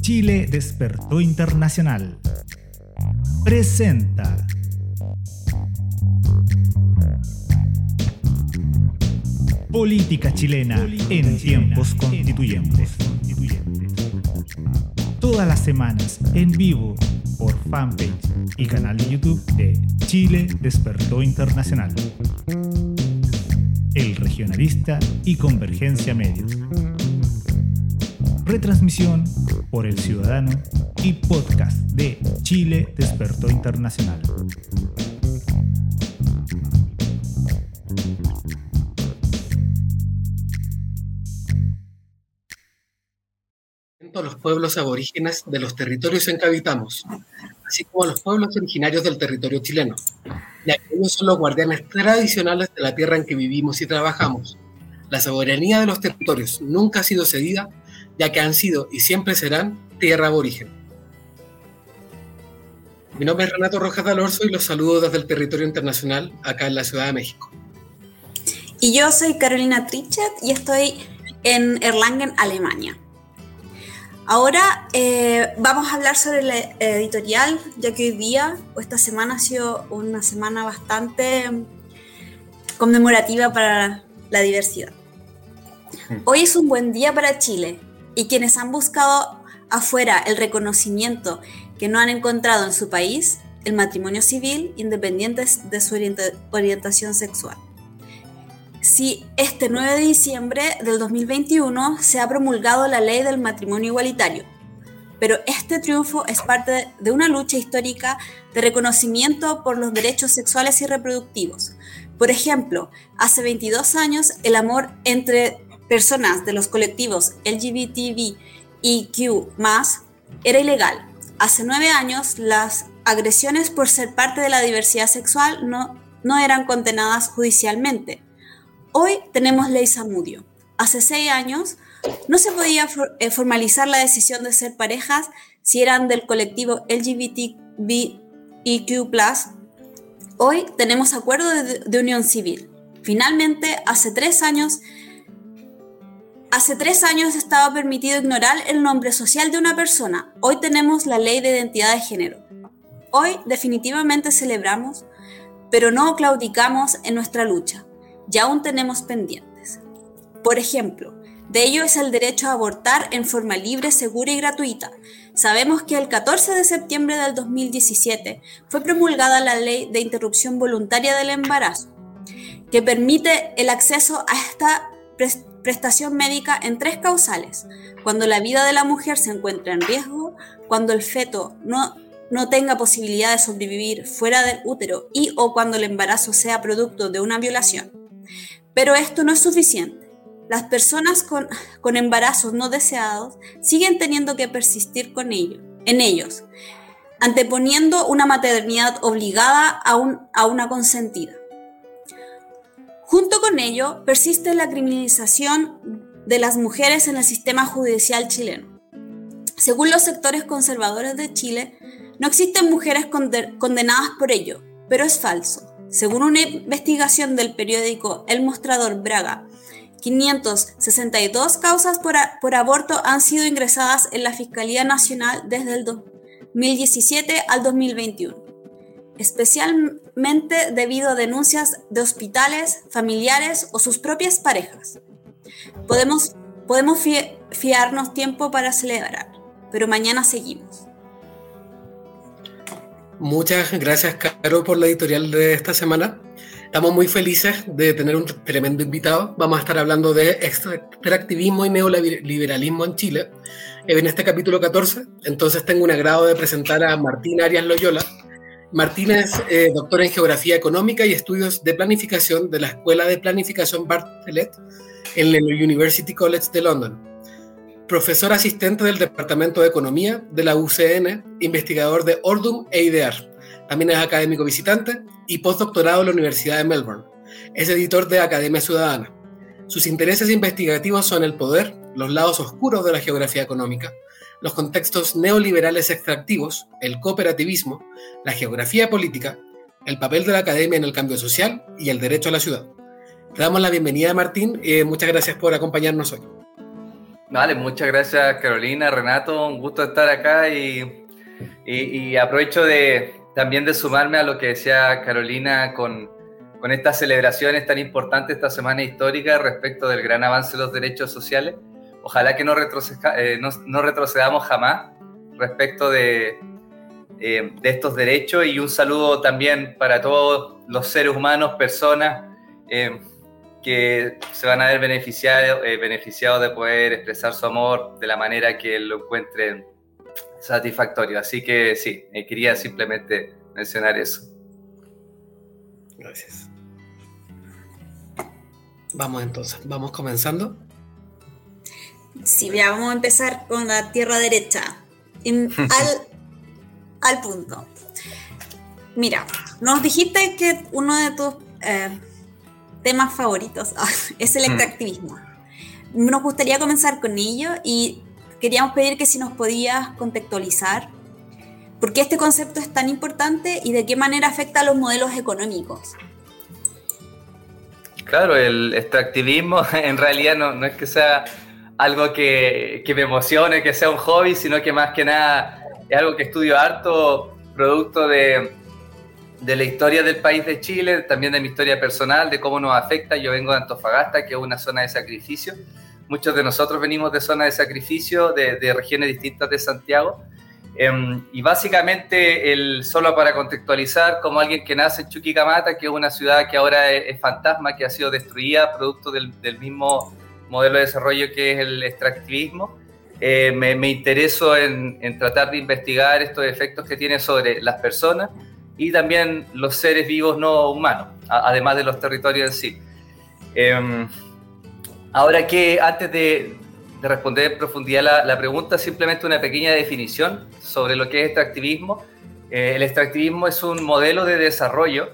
Chile despertó internacional. Presenta. Política chilena en tiempos constituyentes. Todas las semanas en vivo por fanpage y canal de YouTube de Chile Despertó Internacional. El Regionalista y Convergencia Medios. Retransmisión por El Ciudadano y podcast de Chile Despertó Internacional. los pueblos aborígenes de los territorios en que habitamos, así como los pueblos originarios del territorio chileno, ya que ellos son los guardianes tradicionales de la tierra en que vivimos y trabajamos. La soberanía de los territorios nunca ha sido cedida, ya que han sido y siempre serán tierra aborigen. Mi nombre es Renato Rojas Dalorzo y los saludo desde el territorio internacional acá en la Ciudad de México. Y yo soy Carolina Trichet y estoy en Erlangen, Alemania. Ahora eh, vamos a hablar sobre la editorial, ya que hoy día o esta semana ha sido una semana bastante conmemorativa para la diversidad. Hoy es un buen día para Chile y quienes han buscado afuera el reconocimiento que no han encontrado en su país, el matrimonio civil, independiente de su orientación sexual si este 9 de diciembre del 2021 se ha promulgado la ley del matrimonio igualitario. Pero este triunfo es parte de una lucha histórica de reconocimiento por los derechos sexuales y reproductivos. Por ejemplo, hace 22 años el amor entre personas de los colectivos LGBTV y Q era ilegal. Hace nueve años las agresiones por ser parte de la diversidad sexual no, no eran condenadas judicialmente. Hoy tenemos ley Samudio. Hace seis años no se podía eh, formalizar la decisión de ser parejas si eran del colectivo LGBTIQ+. Hoy tenemos acuerdo de, unión civil. Finalmente, hace tres años, hace tres años estaba permitido ignorar el nombre social de una persona. Hoy tenemos la ley de identidad de género. Hoy definitivamente celebramos, pero no claudicamos en nuestra lucha y aún tenemos pendientes. Por ejemplo, de ello es el derecho a abortar en forma libre, segura y gratuita. Sabemos que el 14 de septiembre del 2017 fue promulgada la ley de interrupción voluntaria del embarazo, que permite el acceso a esta prestación médica en tres causales, cuando la vida de la mujer se encuentra en riesgo, cuando el feto no, no tenga posibilidad de sobrevivir fuera del útero y o cuando el embarazo sea producto de una violación. Pero esto no es suficiente. Las personas con, embarazos no deseados siguen teniendo que persistir con ello, en ellos, anteponiendo una maternidad obligada a, a una consentida. Junto con ello, persiste la criminalización de las mujeres en el sistema judicial chileno. Según los sectores conservadores de Chile, no existen mujeres condenadas por ello, pero es falso. Según una investigación del periódico El Mostrador Braga, 562 causas por, aborto han sido ingresadas en la Fiscalía Nacional desde el 2017 al 2021, especialmente debido a denuncias de hospitales, familiares o sus propias parejas. Podemos, podemos fiarnos tiempo para celebrar, pero mañana seguimos. Muchas gracias, Caro, por la editorial de esta semana. Estamos muy felices de tener un tremendo invitado. Vamos a estar hablando de extractivismo y neoliberalismo en Chile en este capítulo 14. Entonces tengo un agrado de presentar a Martín Arias Loyola. Martín es eh, doctor en Geografía Económica y Estudios de Planificación de la Escuela de Planificación Bartlett en el University College de London profesor asistente del Departamento de Economía de la UCN, investigador de Ordum e IDEAR. También es académico visitante y postdoctorado en la Universidad de Melbourne. Es editor de Academia Ciudadana. Sus intereses investigativos son el poder, los lados oscuros de la geografía económica, los contextos neoliberales extractivos, el cooperativismo, la geografía política, el papel de la academia en el cambio social y el derecho a la ciudad. Le damos la bienvenida Martín y muchas gracias por acompañarnos hoy. Vale, muchas gracias Carolina, Renato, un gusto estar acá y, y, aprovecho de, también de sumarme a lo que decía Carolina con, con estas celebraciones tan importantes esta semana histórica respecto del gran avance de los derechos sociales. Ojalá que no, eh, no, retrocedamos jamás respecto de, eh, de estos derechos y un saludo también para todos los seres humanos, personas. Eh, que se van a ver beneficiados beneficiado de poder expresar su amor de la manera que lo encuentren satisfactorio. Así que sí, quería simplemente mencionar eso. Gracias. Vamos entonces, vamos comenzando. Sí, ya vamos a empezar con la tierra derecha. al, al punto. Mira, nos dijiste que uno de tus eh, temas favoritos es el mm. extractivismo. Nos gustaría comenzar con ello y queríamos pedir que si nos podías contextualizar por qué este concepto es tan importante y de qué manera afecta a los modelos económicos. Claro, el extractivismo en realidad no, no es que sea algo que, que, me emocione, que sea un hobby, sino que más que nada es algo que estudio harto, producto de, de la historia del país de Chile, también de mi historia personal, de cómo nos afecta. Yo vengo de Antofagasta, que es una zona de sacrificio. Muchos de nosotros venimos de zonas de sacrificio, de, regiones distintas de Santiago. Em, y básicamente, el, solo para contextualizar, como alguien que nace en Chuquicamata, que es una ciudad que ahora es, fantasma, que ha sido destruida producto del, mismo modelo de desarrollo que es el extractivismo, eh, me, me, intereso en, en tratar de investigar estos efectos que tiene sobre las personas, y también los seres vivos no humanos, además de los territorios en sí. Em, ahora que antes de, responder en profundidad la, la, pregunta, simplemente una pequeña definición sobre lo que es extractivismo. Eh, el extractivismo es un modelo de desarrollo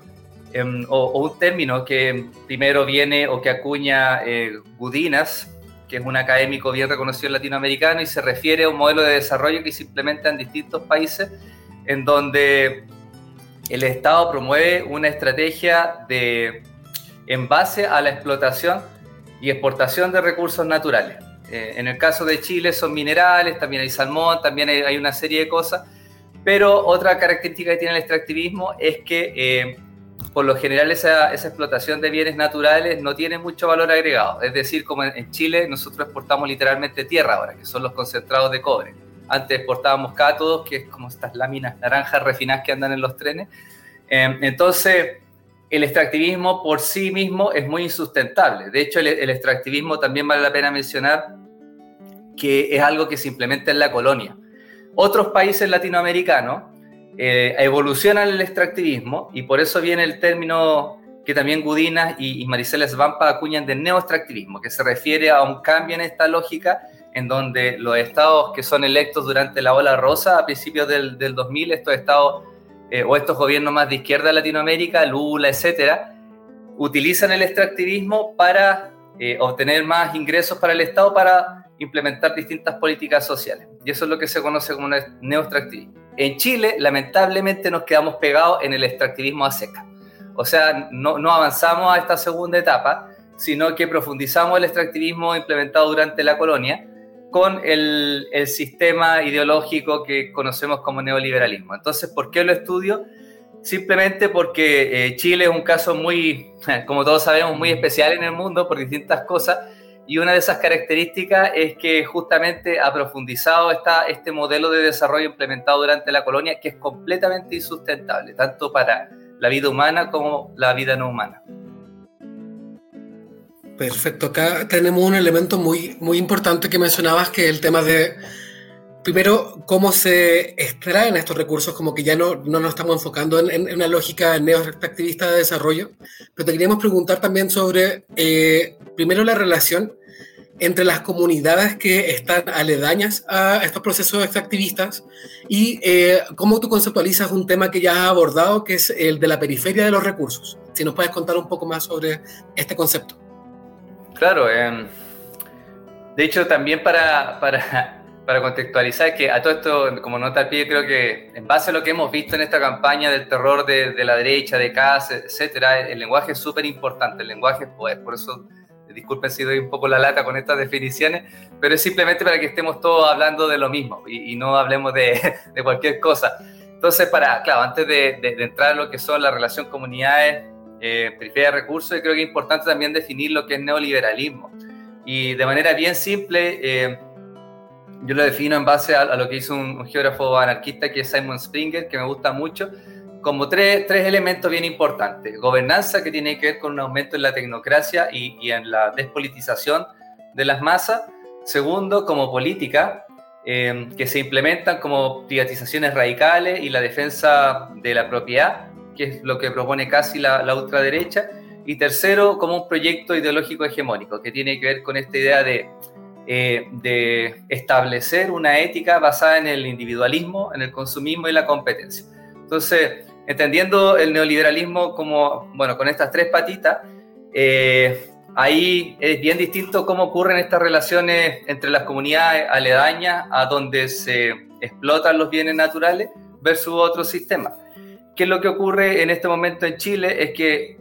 em, o, un término que primero viene o que acuña eh, Gudinas, que es un académico bien reconocido latinoamericano, y se refiere a un modelo de desarrollo que se implementa en distintos países en donde el Estado promueve una estrategia de, en base a la explotación y exportación de recursos naturales. Eh, en el caso de Chile son minerales, también hay salmón, también hay, una serie de cosas, pero otra característica que tiene el extractivismo es que eh, por lo general esa, explotación de bienes naturales no tiene mucho valor agregado. Es decir, como en, Chile nosotros exportamos literalmente tierra ahora, que son los concentrados de cobre. Antes exportábamos cátodos, que es como estas láminas naranjas refinadas que andan en los trenes. Em, entonces, el extractivismo por sí mismo es muy insustentable. De hecho, el, extractivismo también vale la pena mencionar que es algo que se implementa en la colonia. Otros países latinoamericanos eh, el extractivismo y por eso viene el término que también Gudinas y, y Maricela acuñan de neoextractivismo, que se refiere a un cambio en esta lógica en donde los estados que son electos durante la ola rosa a principios del, 2000, estos estados eh, o estos gobiernos más de izquierda de Latinoamérica, Lula, etcétera, utilizan el extractivismo para eh, obtener más ingresos para el Estado para implementar distintas políticas sociales. Y eso es lo que se conoce como neoextractivismo. En Chile, lamentablemente, nos quedamos pegados en el extractivismo a seca. O sea, no, no avanzamos a esta segunda etapa, sino que profundizamos el extractivismo implementado durante la colonia con el, sistema ideológico que conocemos como neoliberalismo. Entonces, ¿por qué lo estudio? Simplemente porque eh, Chile es un caso muy, como todos sabemos, muy especial en el mundo por distintas cosas y una de esas características es que justamente ha profundizado esta, este modelo de desarrollo implementado durante la colonia que es completamente insustentable, tanto para la vida humana como la vida no humana. Perfecto, acá tenemos un elemento muy, muy importante que mencionabas, que es el tema de, primero, cómo se extraen estos recursos, como que ya no, no nos estamos enfocando en, una lógica neo-extractivista de desarrollo, pero te queríamos preguntar también sobre, eh, primero, la relación entre las comunidades que están aledañas a estos procesos extractivistas y eh, cómo tú conceptualizas un tema que ya has abordado, que es el de la periferia de los recursos. Si nos puedes contar un poco más sobre este concepto. Claro, em, de hecho también para, para, para, contextualizar que a todo esto, como nota al pie, creo que en base a lo que hemos visto en esta campaña del terror de, la derecha, de casa, etcétera, el lenguaje es súper importante, el lenguaje es por eso disculpen si doy un poco la lata con estas definiciones, pero es simplemente para que estemos todos hablando de lo mismo y, no hablemos de, de, cualquier cosa. Entonces, para, claro, antes de, de, entrar a lo que son la relación comunidades, eh, periferia de recursos, creo que es importante también definir lo que es neoliberalismo. Y de manera bien simple, eh, yo lo defino en base a, lo que hizo un, geógrafo anarquista que es Simon Springer, que me gusta mucho, como tres, tres, elementos bien importantes. Gobernanza, que tiene que ver con un aumento en la tecnocracia y, y en la despolitización de las masas. Segundo, como política, eh, que se implementan como privatizaciones radicales y la defensa de la propiedad, que es lo que propone casi la, la ultraderecha. Y tercero, como un proyecto ideológico hegemónico, que tiene que ver con esta idea de eh, de establecer una ética basada en el individualismo, en el consumismo y la competencia. Entonces, entendiendo el neoliberalismo como, bueno, con estas tres patitas, eh, ahí es bien distinto cómo ocurren estas relaciones entre las comunidades aledañas a donde se explotan los bienes naturales versus otros sistemas. ¿Qué es lo que ocurre en este momento en Chile? Es que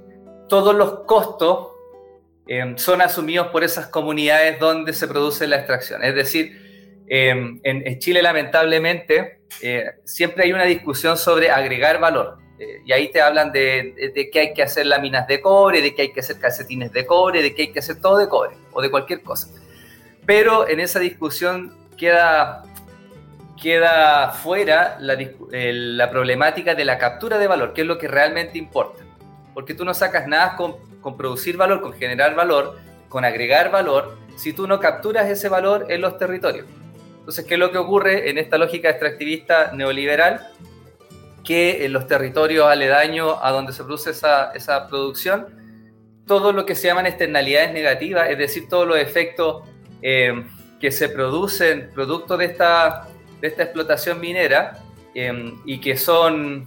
todos los costos Em, son asumidos por esas comunidades donde se produce la extracción. Es decir, em, en, Chile lamentablemente eh, siempre hay una discusión sobre agregar valor. Eh, y ahí te hablan de, de, que hay que hacer láminas de cobre, de que hay que hacer calcetines de cobre, de que hay que hacer todo de cobre o de cualquier cosa. Pero en esa discusión queda, queda fuera la, la problemática de la captura de valor, que es lo que realmente importa. Porque tú no sacas nada con con producir valor, con generar valor, con agregar valor, si tú no capturas ese valor en los territorios. Entonces, ¿qué es lo que ocurre en esta lógica extractivista neoliberal? Que en los territorios aledaños a donde se produce esa, esa producción, todo lo que se llaman externalidades negativas, es decir, todos los efectos eh, que se producen producto de esta, de esta explotación minera eh, y que son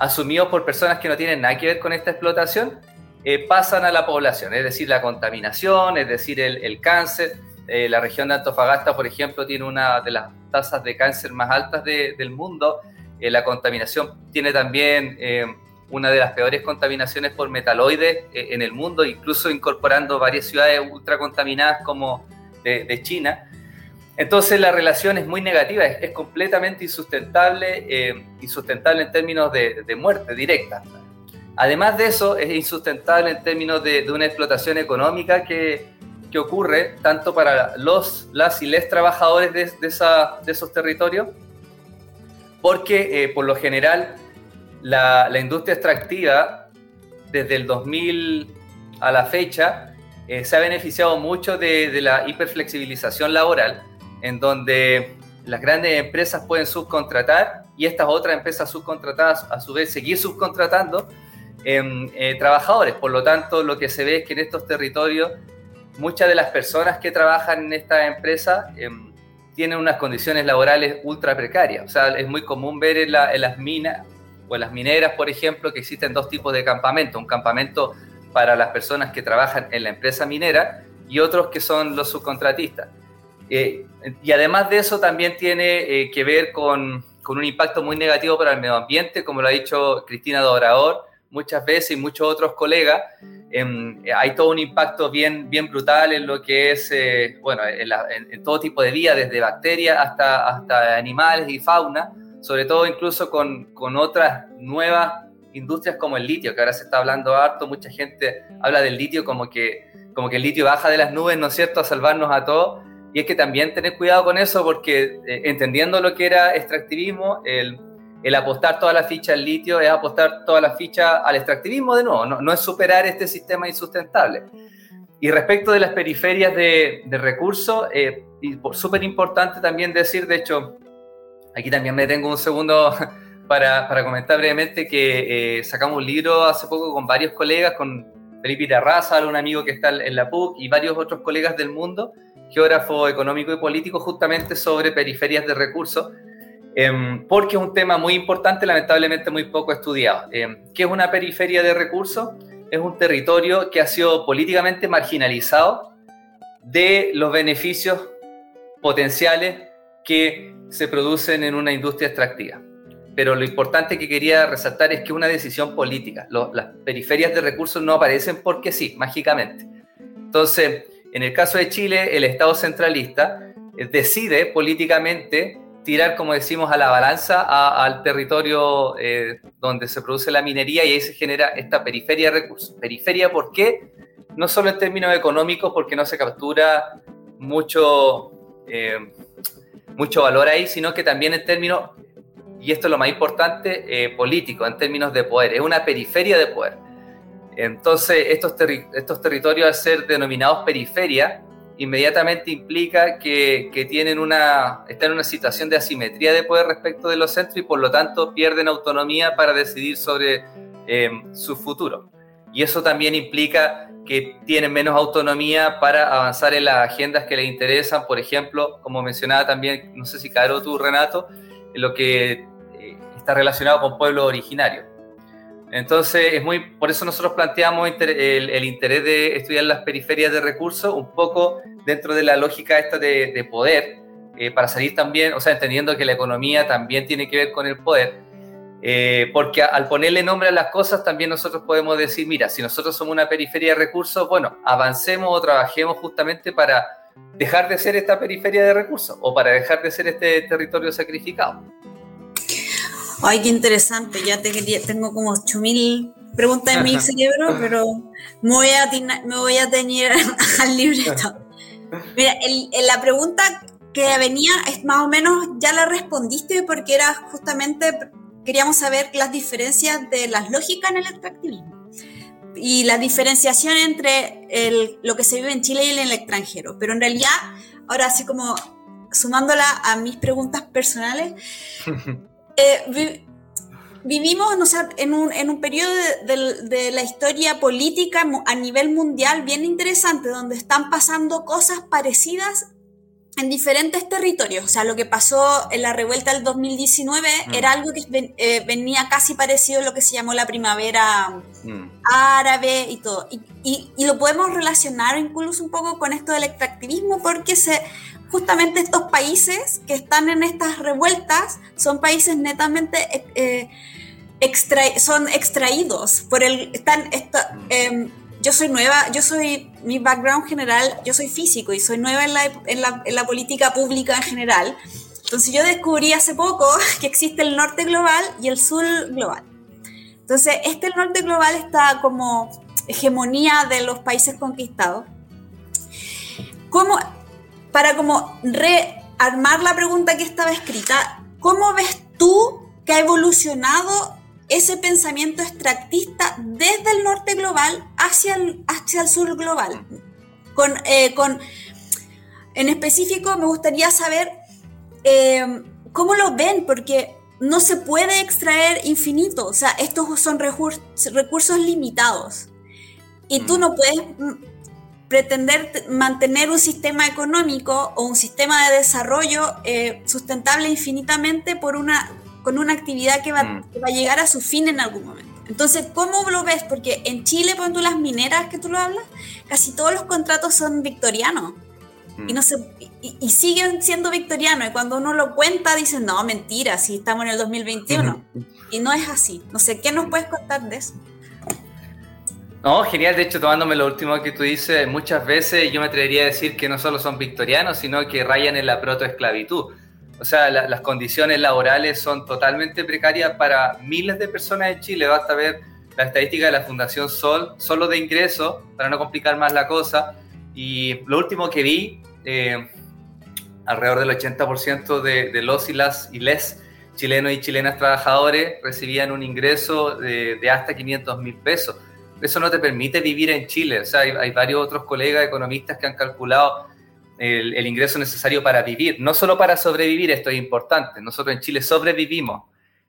asumidos por personas que no tienen nada que ver con esta explotación, eh, pasan a la población, es decir, la contaminación, es decir, el, cáncer. Eh, la región de Antofagasta, por ejemplo, tiene una de las tasas de cáncer más altas del mundo. Eh, la contaminación tiene también una de las peores contaminaciones por metaloides en el mundo, incluso incorporando varias ciudades ultracontaminadas como de, China. Entonces la relación es muy negativa, es, completamente insustentable, insustentable en términos de, de muerte directa. Además de eso, es insustentable en términos de, una explotación económica que, que, ocurre tanto para los, las y les trabajadores de, de, esa, de esos territorios, porque eh, por lo general la, la, industria extractiva desde el 2000 a la fecha eh, se ha beneficiado mucho de, de la hiperflexibilización laboral, en donde las grandes empresas pueden subcontratar y estas otras empresas subcontratadas a su vez seguir subcontratando eh, trabajadores. Por lo tanto, lo que se ve es que en estos territorios muchas de las personas que trabajan en esta empresa em, tienen unas condiciones laborales ultra precarias. O sea, es muy común ver en, las minas o en las mineras, por ejemplo, que existen dos tipos de campamento. Un campamento para las personas que trabajan en la empresa minera y otros que son los subcontratistas. Eh, y además de eso también tiene eh, que ver con, con, un impacto muy negativo para el medio ambiente, como lo ha dicho Cristina Dorador, muchas veces y muchos otros colegas, em, hay todo un impacto bien, bien brutal en lo que es, eh, bueno, en, todo tipo de vida, desde bacterias hasta, hasta animales y fauna, sobre todo incluso con, con otras nuevas industrias como el litio, que ahora se está hablando harto, mucha gente habla del litio como que, como que el litio baja de las nubes, ¿no es cierto?, a salvarnos a todos. Y es que también tener cuidado con eso porque eh, entendiendo lo que era extractivismo, el, el apostar toda la ficha al litio es apostar toda la ficha al extractivismo de nuevo, no, es superar este sistema insustentable. Y respecto de las periferias de, recursos, eh, súper importante también decir, de hecho, aquí también me tengo un segundo para, para comentar brevemente que eh, sacamos un libro hace poco con varios colegas, con Felipe Terraza, un amigo que está en la PUC y varios otros colegas del mundo, geógrafo económico y político, justamente sobre periferias de recursos Em, porque es un tema muy importante, lamentablemente muy poco estudiado. Em, ¿Qué es una periferia de recursos? Es un territorio que ha sido políticamente marginalizado de los beneficios potenciales que se producen en una industria extractiva. Pero lo importante que quería resaltar es que una decisión política. las periferias de recursos no aparecen porque sí, mágicamente. Entonces, en el caso de Chile, el Estado centralista eh, decide políticamente tirar, como decimos, a la balanza al territorio eh, donde se produce la minería y ahí se genera esta periferia de recursos. ¿Periferia por qué? No solo en términos económicos, porque no se captura mucho, eh, mucho valor ahí, sino que también en términos, y esto es lo más importante, político, en términos de poder. Es una periferia de poder entonces, estos, estos territorios al ser denominados periferia, inmediatamente implica que, tienen una, están en una situación de asimetría de poder respecto de los centros y por lo tanto pierden autonomía para decidir sobre em, su futuro. Y eso también implica que tienen menos autonomía para avanzar en las agendas que les interesan, por ejemplo, como mencionaba también, no sé si Caro tú, Renato, lo que eh, está relacionado con pueblos originarios. Entonces, es muy, por eso nosotros planteamos el, interés de estudiar las periferias de recursos, un poco dentro de la lógica esta de, poder, eh, para salir también, o sea, entendiendo que la economía también tiene que ver con el poder, eh, porque al ponerle nombre a las cosas también nosotros podemos decir, mira, si nosotros somos una periferia de recursos, bueno, avancemos o trabajemos justamente para dejar de ser esta periferia de recursos o para dejar de ser este territorio sacrificado. Ay, qué interesante. Ya te quería, tengo como 8000 preguntas en mi cerebro, pero me voy a, me voy a tener al libreto. Mira, la pregunta que venía es más o menos ya la respondiste porque era justamente queríamos saber las diferencias de las lógicas en el extractivismo y la diferenciación entre el, lo que se vive en Chile y en el extranjero. Pero en realidad, ahora así como sumándola a mis preguntas personales, Eh, vivimos en, un, en, un, periodo de, la historia política a nivel mundial bien interesante, donde están pasando cosas parecidas en diferentes territorios. O sea, lo que pasó en la revuelta del 2019 mm. era algo que eh, venía casi parecido a lo que se llamó la primavera mm. árabe y todo. Y, y, lo podemos relacionar incluso un poco con esto del extractivismo porque se justamente estos países que están en estas revueltas son países netamente eh, son extraídos por el em, yo soy nueva yo soy mi background general yo soy físico y soy nueva en la, en la, en la política pública en general. Entonces yo descubrí hace poco que existe el norte global y el sur global. Entonces este norte global está como hegemonía de los países conquistados. ¿Cómo para como rearmar la pregunta que estaba escrita, ¿cómo ves tú que ha evolucionado ese pensamiento extractista desde el norte global hacia el, hacia el sur global? Con, eh, con, en específico, me gustaría saber eh, cómo lo ven, porque no se puede extraer infinito, o sea, estos son recursos limitados. Y tú mm. no puedes pretender mantener un sistema económico o un sistema de desarrollo eh, sustentable infinitamente por una, con una actividad que va, mm. va, a llegar a su fin en algún momento. Entonces, ¿cómo lo ves? Porque en Chile, cuando tú las mineras que tú lo hablas, casi todos los contratos son victorianos. Y, mm. no se, y, siguen siendo victorianos. Y cuando uno lo cuenta, dicen, no, mentira, si estamos en el 2021. Y no es así. No sé, ¿qué nos puedes contar de eso? No, genial. De hecho, tomándome lo último que tú dices, muchas veces yo me atrevería a decir que no solo son victorianos, sino que rayan en la protoesclavitud. O sea, las condiciones laborales son totalmente precarias para miles de personas en Chile. Basta ver la estadística de la Fundación Sol, solo de ingresos, para no complicar más la cosa. Y lo último que vi, eh, alrededor del 80% de, de, los y las y les chilenos y chilenas trabajadores recibían un ingreso de, de hasta 500 mil pesos eso no te permite vivir en Chile. O sea, hay, varios otros colegas economistas que han calculado el, ingreso necesario para vivir, no solo para sobrevivir, esto es importante. Nosotros en Chile sobrevivimos.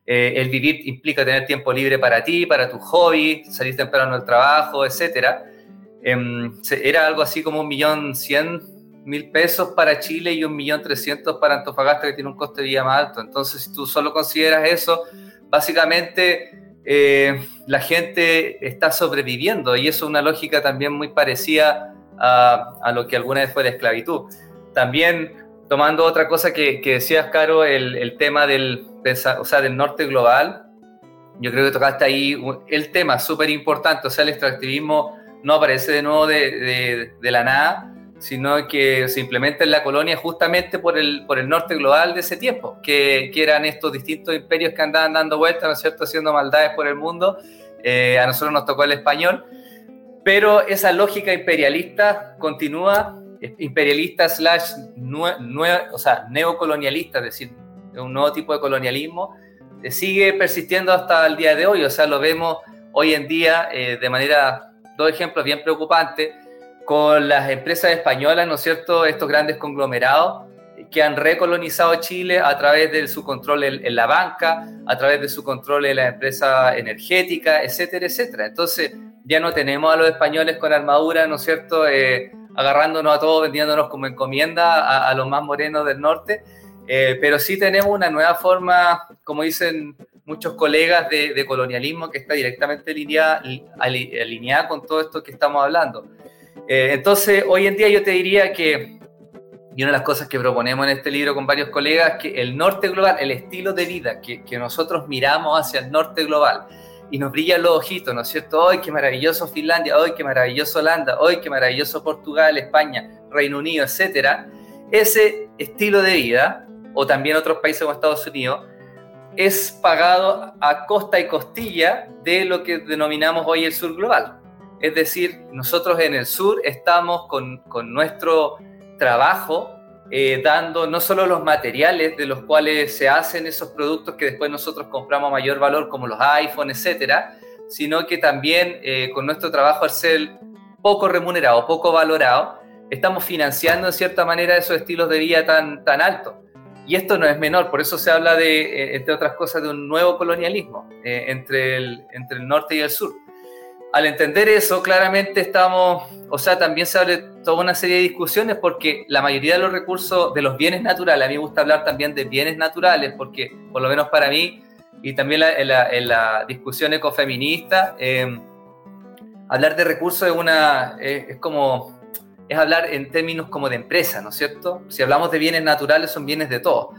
Eh, el vivir implica tener tiempo libre para ti, para tu hobby, salir temprano al trabajo, etc. Em, era algo así como un millón cien mil pesos para Chile y un millón trescientos para Antofagasta, que tiene un coste de vida más alto. Entonces, si tú solo consideras eso, básicamente eh, la gente está sobreviviendo y eso es una lógica también muy parecida a, lo que alguna vez fue la esclavitud. También tomando otra cosa que, decías, Caro, el, tema del, o sea, del norte global, yo creo que tocaste ahí el tema súper importante, o sea, el extractivismo no aparece de nuevo de, de, la nada, sino que se implementa en la colonia justamente por el, por el norte global de ese tiempo, que, que eran estos distintos imperios que andaban dando vueltas, ¿no es cierto?, haciendo maldades por el mundo. Eh, a nosotros nos tocó el español, pero esa lógica imperialista continúa, imperialista slash o sea, neocolonialista, es decir, un nuevo tipo de colonialismo, eh, sigue persistiendo hasta el día de hoy, o sea, lo vemos hoy en día eh, de manera, dos ejemplos bien preocupantes, con las empresas españolas, ¿no es cierto?, estos grandes conglomerados que han recolonizado Chile a través de su control en, la banca, a través de su control en la empresa energética, etcétera, etcétera. Entonces, ya no tenemos a los españoles con armadura, ¿no es cierto?, eh, agarrándonos a todos, vendiéndonos como encomienda a, los más morenos del norte, eh, pero sí tenemos una nueva forma, como dicen muchos colegas, de, colonialismo que está directamente alineada, alineada con todo esto que estamos hablando. Eh, entonces, hoy en día yo te diría que, y una de las cosas que proponemos en este libro con varios colegas, que el norte global, el estilo de vida que, que nosotros miramos hacia el norte global, y nos brillan los ojitos, ¿no es cierto? ¡Ay, qué maravilloso Finlandia! ¡Ay, qué maravilloso Holanda! ¡Ay, qué maravilloso Portugal, España, Reino Unido, etcétera! Ese estilo de vida, o también otros países como Estados Unidos, es pagado a costa y costilla de lo que denominamos hoy el sur global. Es decir, nosotros en el sur estamos con, nuestro trabajo eh, dando no solo los materiales de los cuales se hacen esos productos que después nosotros compramos a mayor valor, como los iPhones, etcétera, sino que también eh, con nuestro trabajo al ser poco remunerado, poco valorado, estamos financiando en cierta manera esos estilos de vida tan, tan altos. Y esto no es menor, por eso se habla de, eh, entre otras cosas, de un nuevo colonialismo entre, el, entre el norte y el sur al entender eso, claramente estamos, o sea, también se abre toda una serie de discusiones porque la mayoría de los recursos, de los bienes naturales, a mí me gusta hablar también de bienes naturales porque, por lo menos para mí, y también en, la, discusión ecofeminista, eh, hablar de recursos es una, es, como, es hablar en términos como de empresa, ¿no es cierto? Si hablamos de bienes naturales, son bienes de todo.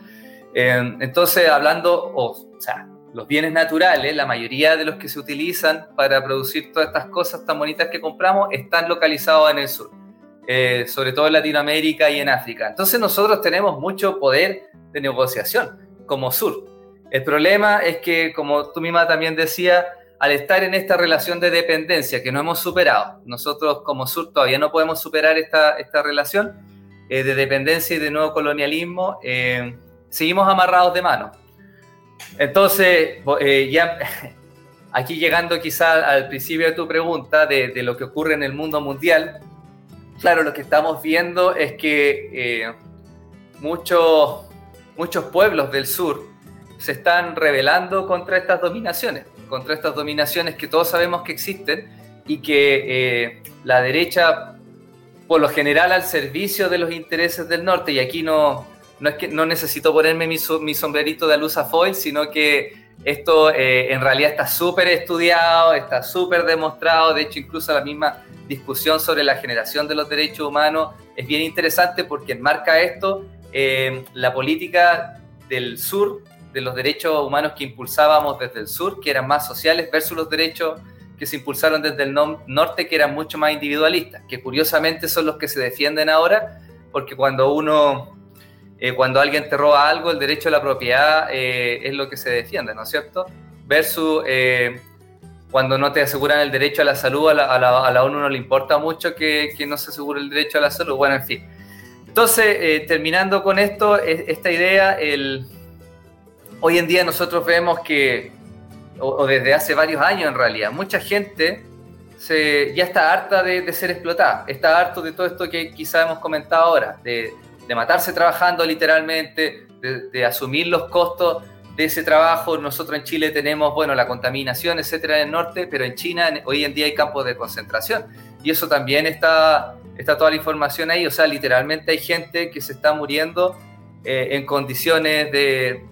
Eh, entonces, hablando, o sea, los bienes naturales, la mayoría de los que se utilizan para producir todas estas cosas tan bonitas que compramos, están localizados en el sur, eh, sobre todo en Latinoamérica y en África. Entonces nosotros tenemos mucho poder de negociación como sur. El problema es que, como tú misma también decías, al estar en esta relación de dependencia que no hemos superado, nosotros como sur todavía no podemos superar esta, esta relación eh, de dependencia y de nuevo colonialismo, eh, seguimos amarrados de mano entonces, eh, ya aquí llegando quizá al principio de tu pregunta de, lo que ocurre en el mundo mundial, claro, lo que estamos viendo es que eh, muchos, muchos pueblos del sur se están rebelando contra estas dominaciones, contra estas dominaciones que todos sabemos que existen y que eh, la derecha, por lo general, al servicio de los intereses del norte, y aquí no, no es que no necesito ponerme mi, sombrerito de alusa foil, sino que esto eh, en realidad está súper estudiado, está súper demostrado, de hecho incluso la misma discusión sobre la generación de los derechos humanos es bien interesante porque enmarca esto, eh, la política del sur, de los derechos humanos que impulsábamos desde el sur, que eran más sociales, versus los derechos que se impulsaron desde el norte, que eran mucho más individualistas, que curiosamente son los que se defienden ahora, porque cuando uno eh, cuando alguien te roba algo, el derecho a la propiedad eh, es lo que se defiende, ¿no es cierto? Versus eh, cuando no te aseguran el derecho a la salud, a la, ONU no le importa mucho que, no se asegure el derecho a la salud. Bueno, en fin. Entonces, terminando con esto, esta idea, el, hoy en día nosotros vemos que, o, desde hace varios años en realidad, mucha gente se, ya está harta de, de, ser explotada, está harto de todo esto que quizá hemos comentado ahora, de, de matarse trabajando literalmente, de, asumir los costos de ese trabajo. Nosotros en Chile tenemos, bueno, la contaminación, etcétera, en el norte, pero en China hoy en día hay campos de concentración. Y eso también está, está toda la información ahí. O sea, literalmente hay gente que se está muriendo eh, en condiciones de,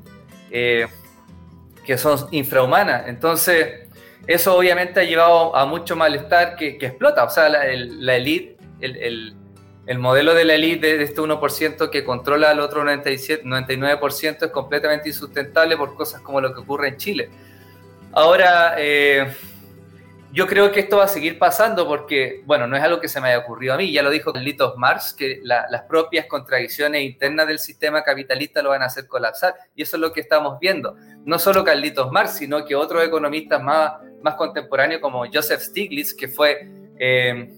eh, que son infrahumanas. Entonces, eso obviamente ha llevado a mucho malestar que, explota. O sea, la, la elite, el, el modelo de la élite de este 1% que controla al otro 97, 99% es completamente insustentable por cosas como lo que ocurre en Chile. Ahora, eh, yo creo que esto va a seguir pasando porque, bueno, no es algo que se me haya ocurrido a mí, ya lo dijo Carlitos Marx, que las propias contradicciones internas del sistema capitalista lo van a hacer colapsar. Y eso es lo que estamos viendo. No solo Carlitos Marx, sino que otros economistas más, más contemporáneos como Joseph Stiglitz, que fue, eh,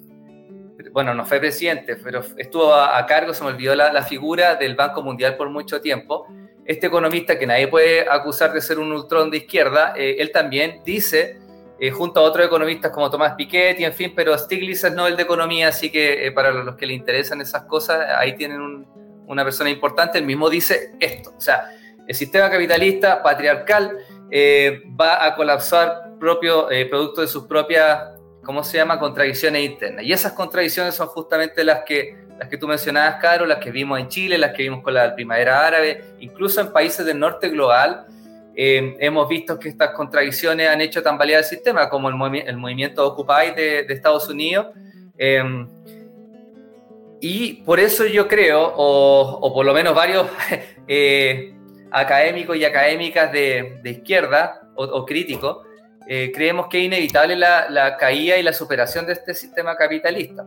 bueno, no fue presidente, pero estuvo a, cargo, se me olvidó la, figura del Banco Mundial por mucho tiempo. Este economista, que nadie puede acusar de ser un ultrón de izquierda, eh, él también dice eh, junto a otros economistas como Tomás Piketty, en fin, pero Stiglitz es Nobel de Economía, así que eh, para los que le interesan esas cosas, ahí tienen una persona importante, él mismo dice esto, o sea, el sistema capitalista patriarcal va a colapsar propio, producto de sus propias, ¿cómo se llama?, contradicciones internas. Y esas contradicciones son justamente las que, las que tú mencionabas, Caro, las que vimos en Chile, las que vimos con la primavera árabe, incluso en países del norte global, eh, hemos visto que estas contradicciones han hecho tambalear el sistema, como el, el movimiento Occupy de, de Estados Unidos. Eh, y por eso yo creo, o, por lo menos varios eh, académicos y académicas de, de izquierda o, críticos, creemos que es inevitable la, la, caída y la superación de este sistema capitalista.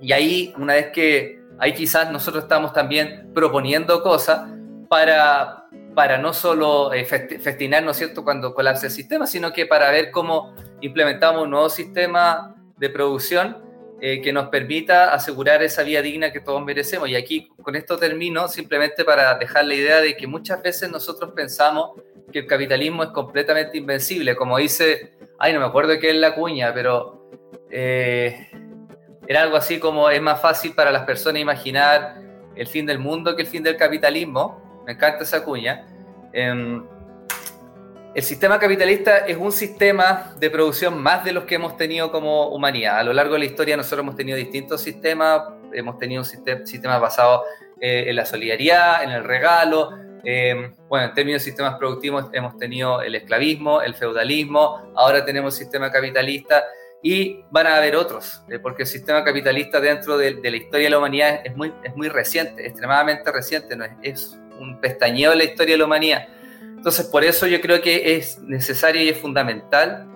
Y ahí, una vez que ahí quizás nosotros estamos también proponiendo cosas para, para no solo eh, festinar, ¿no es cierto?, cuando colapse el sistema, sino que para ver cómo implementamos un nuevo sistema de producción eh, que nos permita asegurar esa vida digna que todos merecemos. Y aquí con esto termino simplemente para dejar la idea de que muchas veces nosotros pensamos que el capitalismo es completamente invencible, como dice, ay, no me acuerdo qué es la cuña, pero eh, era algo así como es más fácil para las personas imaginar el fin del mundo que el fin del capitalismo me encanta esa cuña. Em, el sistema capitalista es un sistema de producción más de los que hemos tenido como humanidad. A lo largo de la historia nosotros hemos tenido distintos sistemas, hemos tenido un sistema, basado eh, en la solidaridad, en el regalo. Em, bueno, en términos de sistemas productivos hemos tenido el esclavismo, el feudalismo, ahora tenemos el sistema capitalista y van a haber otros, eh, porque el sistema capitalista dentro de, la historia de la humanidad es muy, reciente, extremadamente reciente, es, un pestañeo en la historia de la humanidad. Entonces, por eso yo creo que es necesario y es fundamental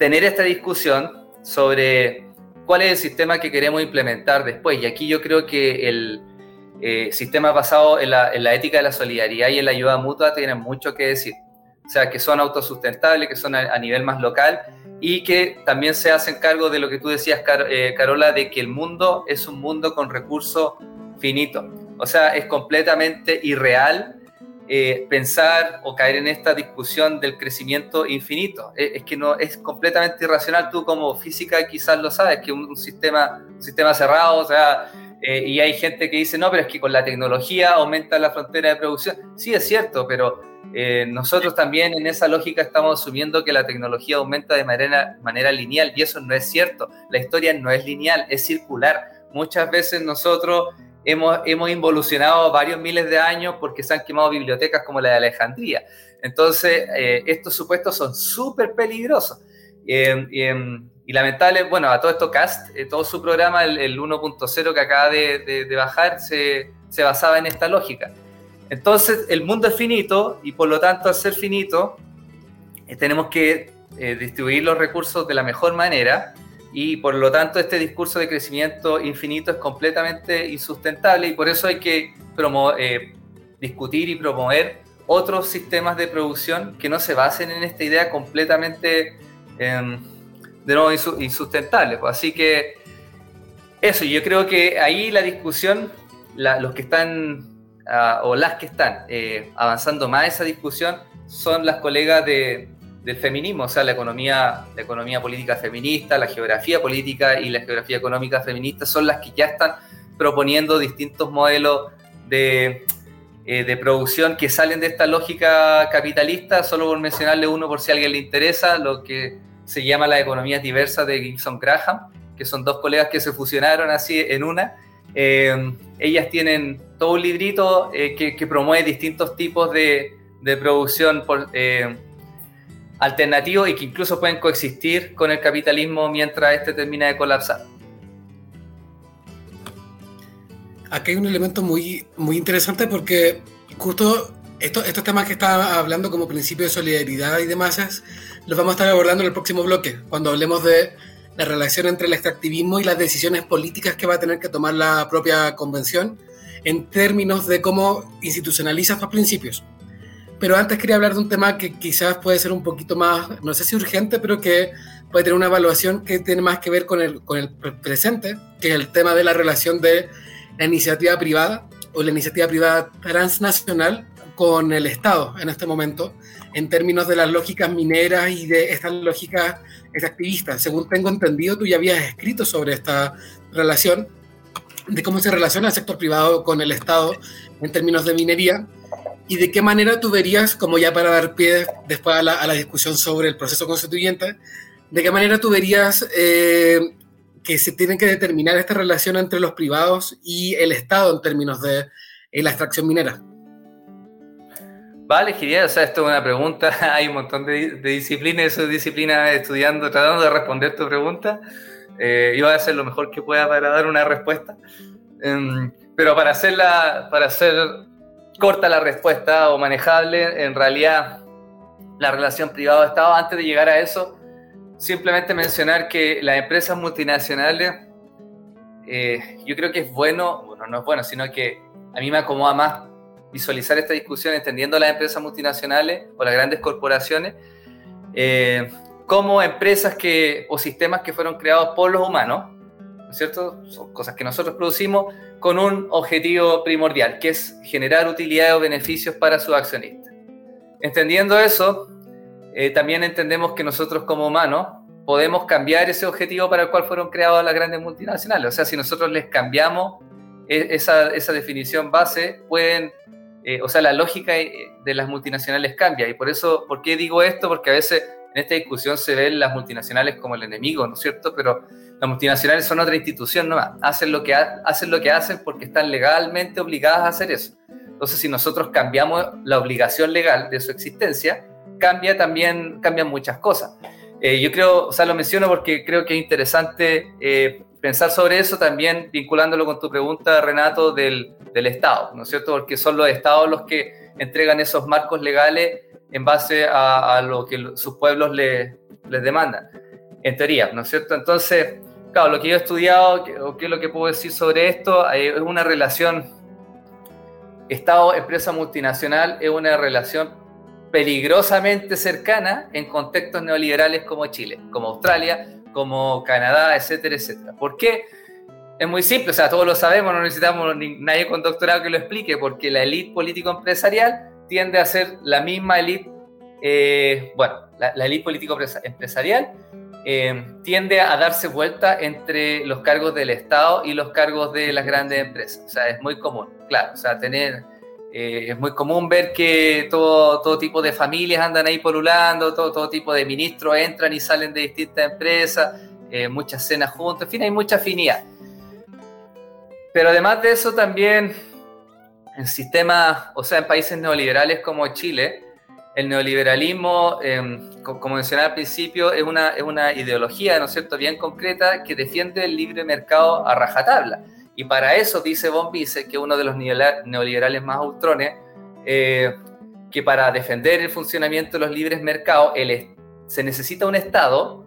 tener esta discusión sobre cuál es el sistema que queremos implementar después. Y aquí yo creo que el eh, sistema basado en la, ética de la solidaridad y en la ayuda mutua tiene mucho que decir. O sea, que son autosustentables, que son a, nivel más local y que también se hacen cargo de lo que tú decías, eh, Carola, de que el mundo es un mundo con recursos finitos. O sea, es completamente irreal eh, pensar o caer en esta discusión del crecimiento infinito. Es, que no es completamente irracional. Tú como física quizás lo sabes, que un, sistema, un sistema cerrado, o sea, eh, y hay gente que dice, no, pero es que con la tecnología aumenta la frontera de producción. Sí, es cierto, pero eh, nosotros también en esa lógica estamos asumiendo que la tecnología aumenta de manera, manera lineal y eso no es cierto. La historia no es lineal, es circular. Muchas veces nosotros hemos, hemos involucionado varios miles de años porque se han quemado bibliotecas como la de Alejandría. Entonces, eh, estos supuestos son súper peligrosos. Eh, y lamentable, bueno, a todo esto Cast, eh, todo su programa, el, 1.0 que acaba de, bajar, se, se, basaba en esta lógica. Entonces, el mundo es finito y por lo tanto, al ser finito, tenemos que distribuir los recursos de la mejor manera y por lo tanto este discurso de crecimiento infinito es completamente insustentable y por eso hay que eh, discutir y promover otros sistemas de producción que no se basen en esta idea completamente em, de nuevo insustentable. Pues. Así que eso, yo creo que ahí la discusión, los que están ah, o las que están eh, avanzando más esa discusión son las colegas de, del feminismo, o sea, la economía, la economía política feminista, la geografía política y la geografía económica feminista son las que ya están proponiendo distintos modelos de, eh, de producción que salen de esta lógica capitalista, solo por mencionarle uno por si a alguien le interesa, lo que se llama la economía diversa de Gibson Graham, que son dos colegas que se fusionaron así en una. Eh, ellas tienen todo un librito eh, que, que, promueve distintos tipos de, de producción por, alternativos y que incluso pueden coexistir con el capitalismo mientras este termina de colapsar. Aquí hay un elemento muy, muy interesante porque justo estos, estos temas que estaba hablando como principio de solidaridad y demás, los vamos a estar abordando en el próximo bloque, cuando hablemos de la relación entre el extractivismo y las decisiones políticas que va a tener que tomar la propia convención en términos de cómo institucionaliza estos principios. Pero antes quería hablar de un tema que quizás puede ser un poquito más, no sé si urgente, pero que puede tener una evaluación que tiene más que ver con el, con el presente, que es el tema de la relación de la iniciativa privada o la iniciativa privada transnacional con el Estado en este momento, en términos de las lógicas mineras y de estas lógicas extractivistas. Según tengo entendido, tú ya habías escrito sobre esta relación, de cómo se relaciona el sector privado con el Estado en términos de minería, y de qué manera tú verías, como ya para dar pie después a la, a la discusión sobre el proceso constituyente, de qué manera tú verías eh, que se tiene que determinar esta relación entre los privados y el Estado en términos de la extracción minera. Vale, genial. O sea, esto es una pregunta. Hay un montón de, disciplinas y subdisciplinas estudiando, tratando de responder tu pregunta. Eh, yo voy a hacer lo mejor que pueda para dar una respuesta. Em, pero para hacerla, para hacer corta la respuesta o manejable, en realidad la relación privado-estado, antes de llegar a eso, simplemente mencionar que las empresas multinacionales, eh, yo creo que es bueno, bueno, no es bueno, sino que a mí me acomoda más visualizar esta discusión entendiendo las empresas multinacionales o las grandes corporaciones eh, como empresas que, o sistemas que fueron creados por los humanos, ¿no es cierto? Son cosas que nosotros producimos con un objetivo primordial, que es generar utilidades o beneficios para sus accionistas. Entendiendo eso, eh, también entendemos que nosotros como humanos podemos cambiar ese objetivo para el cual fueron creadas las grandes multinacionales. O sea, si nosotros les cambiamos e, esa, esa definición base, pueden eh, o sea, la lógica eh, de las multinacionales cambia. Y por eso, ¿por qué digo esto? Porque a veces en esta discusión se ven las multinacionales como el enemigo, ¿no es cierto? Pero las multinacionales son otra institución no Hacen lo que, hacen, lo que hacen porque están legalmente obligadas a hacer eso. Entonces, si nosotros cambiamos la obligación legal de su existencia, cambia también, cambian muchas cosas. Eh, yo creo, o sea, lo menciono porque creo que es interesante pensar sobre eso también vinculándolo con tu pregunta, Renato, del, del, Estado, ¿no es cierto? Porque son los Estados los que entregan esos marcos legales en base a, lo que sus pueblos les demandan, en teoría, ¿no es cierto? Entonces, claro, lo que yo he estudiado, o qué es lo que puedo decir sobre esto, es una relación Estado-empresa multinacional, es una relación peligrosamente cercana en contextos neoliberales como Chile, como Australia, como Canadá, etcétera, etcétera. ¿Por qué? Es muy simple, o sea, todos lo sabemos, no necesitamos nadie con doctorado que lo explique, porque la élite político-empresarial tiende a ser la misma élite, eh, bueno, la, la élite político-empresarial eh, tiende a darse vuelta entre los cargos del Estado y los cargos de las grandes empresas. O sea, es muy común, claro, o sea, tener eh, es muy común ver que todo, todo, tipo de familias andan ahí polulando, todo, todo tipo de ministros entran y salen de distintas empresas, eh, muchas cenas juntas, en fin, hay mucha afinidad. Pero además de eso también, en sistemas, o sea, en países neoliberales como Chile, el neoliberalismo, em, como mencioné al principio, es una, es una ideología, ¿no es cierto?, bien concreta que defiende el libre mercado a rajatabla y para eso dice Von Vice, que uno de los neoliberales más autrones, eh, que para defender el funcionamiento de los libres mercados se necesita un Estado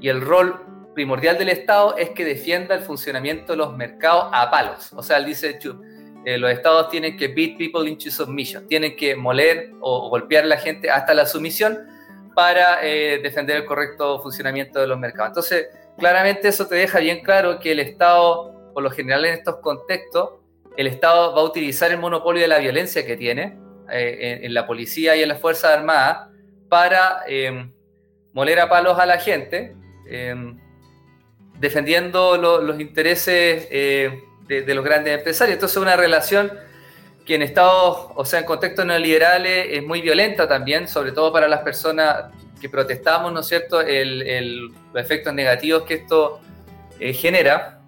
y el rol primordial del Estado es que defienda el funcionamiento de los mercados a palos. O sea, él dice, eh, los Estados tienen que beat people into submission, tienen que moler o, golpear a la gente hasta la sumisión para eh, defender el correcto funcionamiento de los mercados. Entonces, claramente eso te deja bien claro que el Estado por lo general en estos contextos, el Estado va a utilizar el monopolio de la violencia que tiene eh, en, la policía y en las Fuerzas Armadas para eh, moler a palos a la gente, eh, defendiendo los intereses de, los grandes empresarios. Entonces es una relación que en estados, o sea, en contextos neoliberales es muy violenta también, sobre todo para las personas que protestamos, ¿no es cierto?, los efectos negativos que esto genera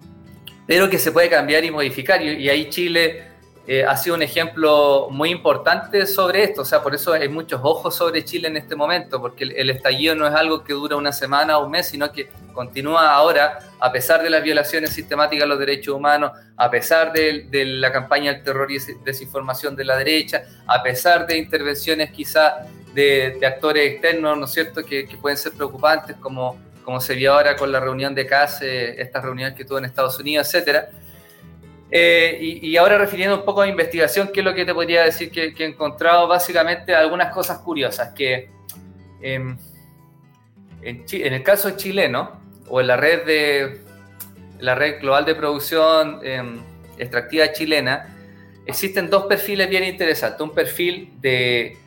pero que se puede cambiar y modificar. Y, ahí Chile eh, ha sido un ejemplo muy importante sobre esto. O sea, por eso hay muchos ojos sobre Chile en este momento, porque el, estallido no es algo que dura una semana o un mes, sino que continúa ahora, a pesar de las violaciones sistemáticas a los derechos humanos, a pesar de, la campaña del terror y desinformación de la derecha, a pesar de intervenciones quizá de, actores externos, ¿no es cierto?, que, pueden ser preocupantes, como, como se vio ahora con la reunión de CASE, esta reunión que tuvo en Estados Unidos, etcétera. Eh, y, ahora refiriendo un poco a investigación, ¿qué es lo que te podría decir que, he encontrado? Básicamente algunas cosas curiosas, que em, en, el caso chileno, o en la red, de, la red global de producción em, extractiva chilena, existen dos perfiles bien interesantes. Un perfil de,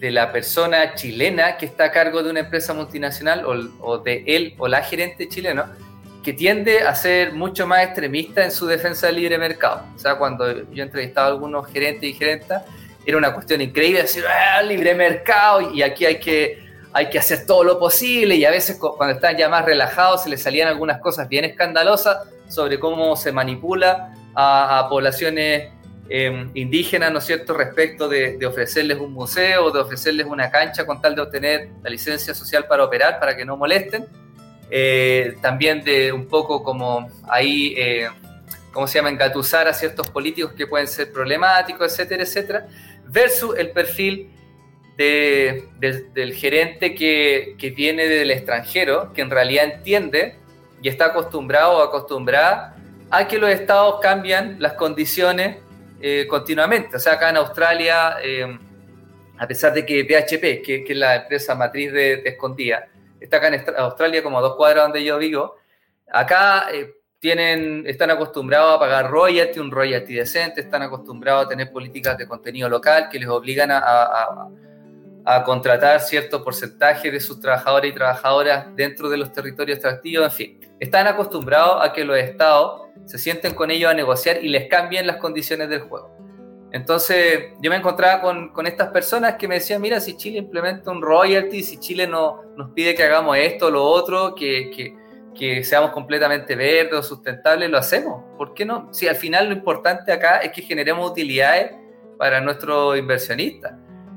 de, la persona chilena que está a cargo de una empresa multinacional o, o de él o la gerente chileno, que tiende a ser mucho más extremista en su defensa del libre mercado. O sea, cuando yo entrevistaba a algunos gerentes y gerentas, era una cuestión increíble decir, ah, libre mercado, y aquí hay que, hay que hacer todo lo posible, y a veces cuando están ya más relajados se les salían algunas cosas bien escandalosas sobre cómo se manipula a, poblaciones em, indígenas, ¿no es cierto?, respecto de, de, ofrecerles un museo, de ofrecerles una cancha con tal de obtener la licencia social para operar, para que no molesten. Eh, también de un poco como ahí, eh, ¿cómo se llama?, engatusar a ciertos políticos que pueden ser problemáticos, etcétera, etcétera, versus el perfil del gerente que, viene del extranjero, que en realidad entiende y está acostumbrado o acostumbrada a que los estados cambian las condiciones eh, continuamente. O sea, acá en Australia, a pesar de que PHP, que, es la empresa matriz de, de Escondida, está acá en Australia, como a dos cuadras donde yo vivo. Acá eh, tienen, están acostumbrados a pagar royalty, un royalty decente, están acostumbrados a tener políticas de contenido local que les obligan a, a, contratar cierto porcentaje de sus trabajadores y trabajadoras dentro de los territorios extractivos, en fin. Están acostumbrados a que los estados se sienten con ellos a negociar y les cambien las condiciones del juego. Entonces yo me encontraba con, estas personas que me decían, mira, si Chile implementa un royalty, si Chile no, nos pide que hagamos esto lo otro, que, seamos completamente verdes o sustentables, lo hacemos. ¿Por qué no? Si al final lo importante acá es que generemos utilidades para nuestros inversionistas.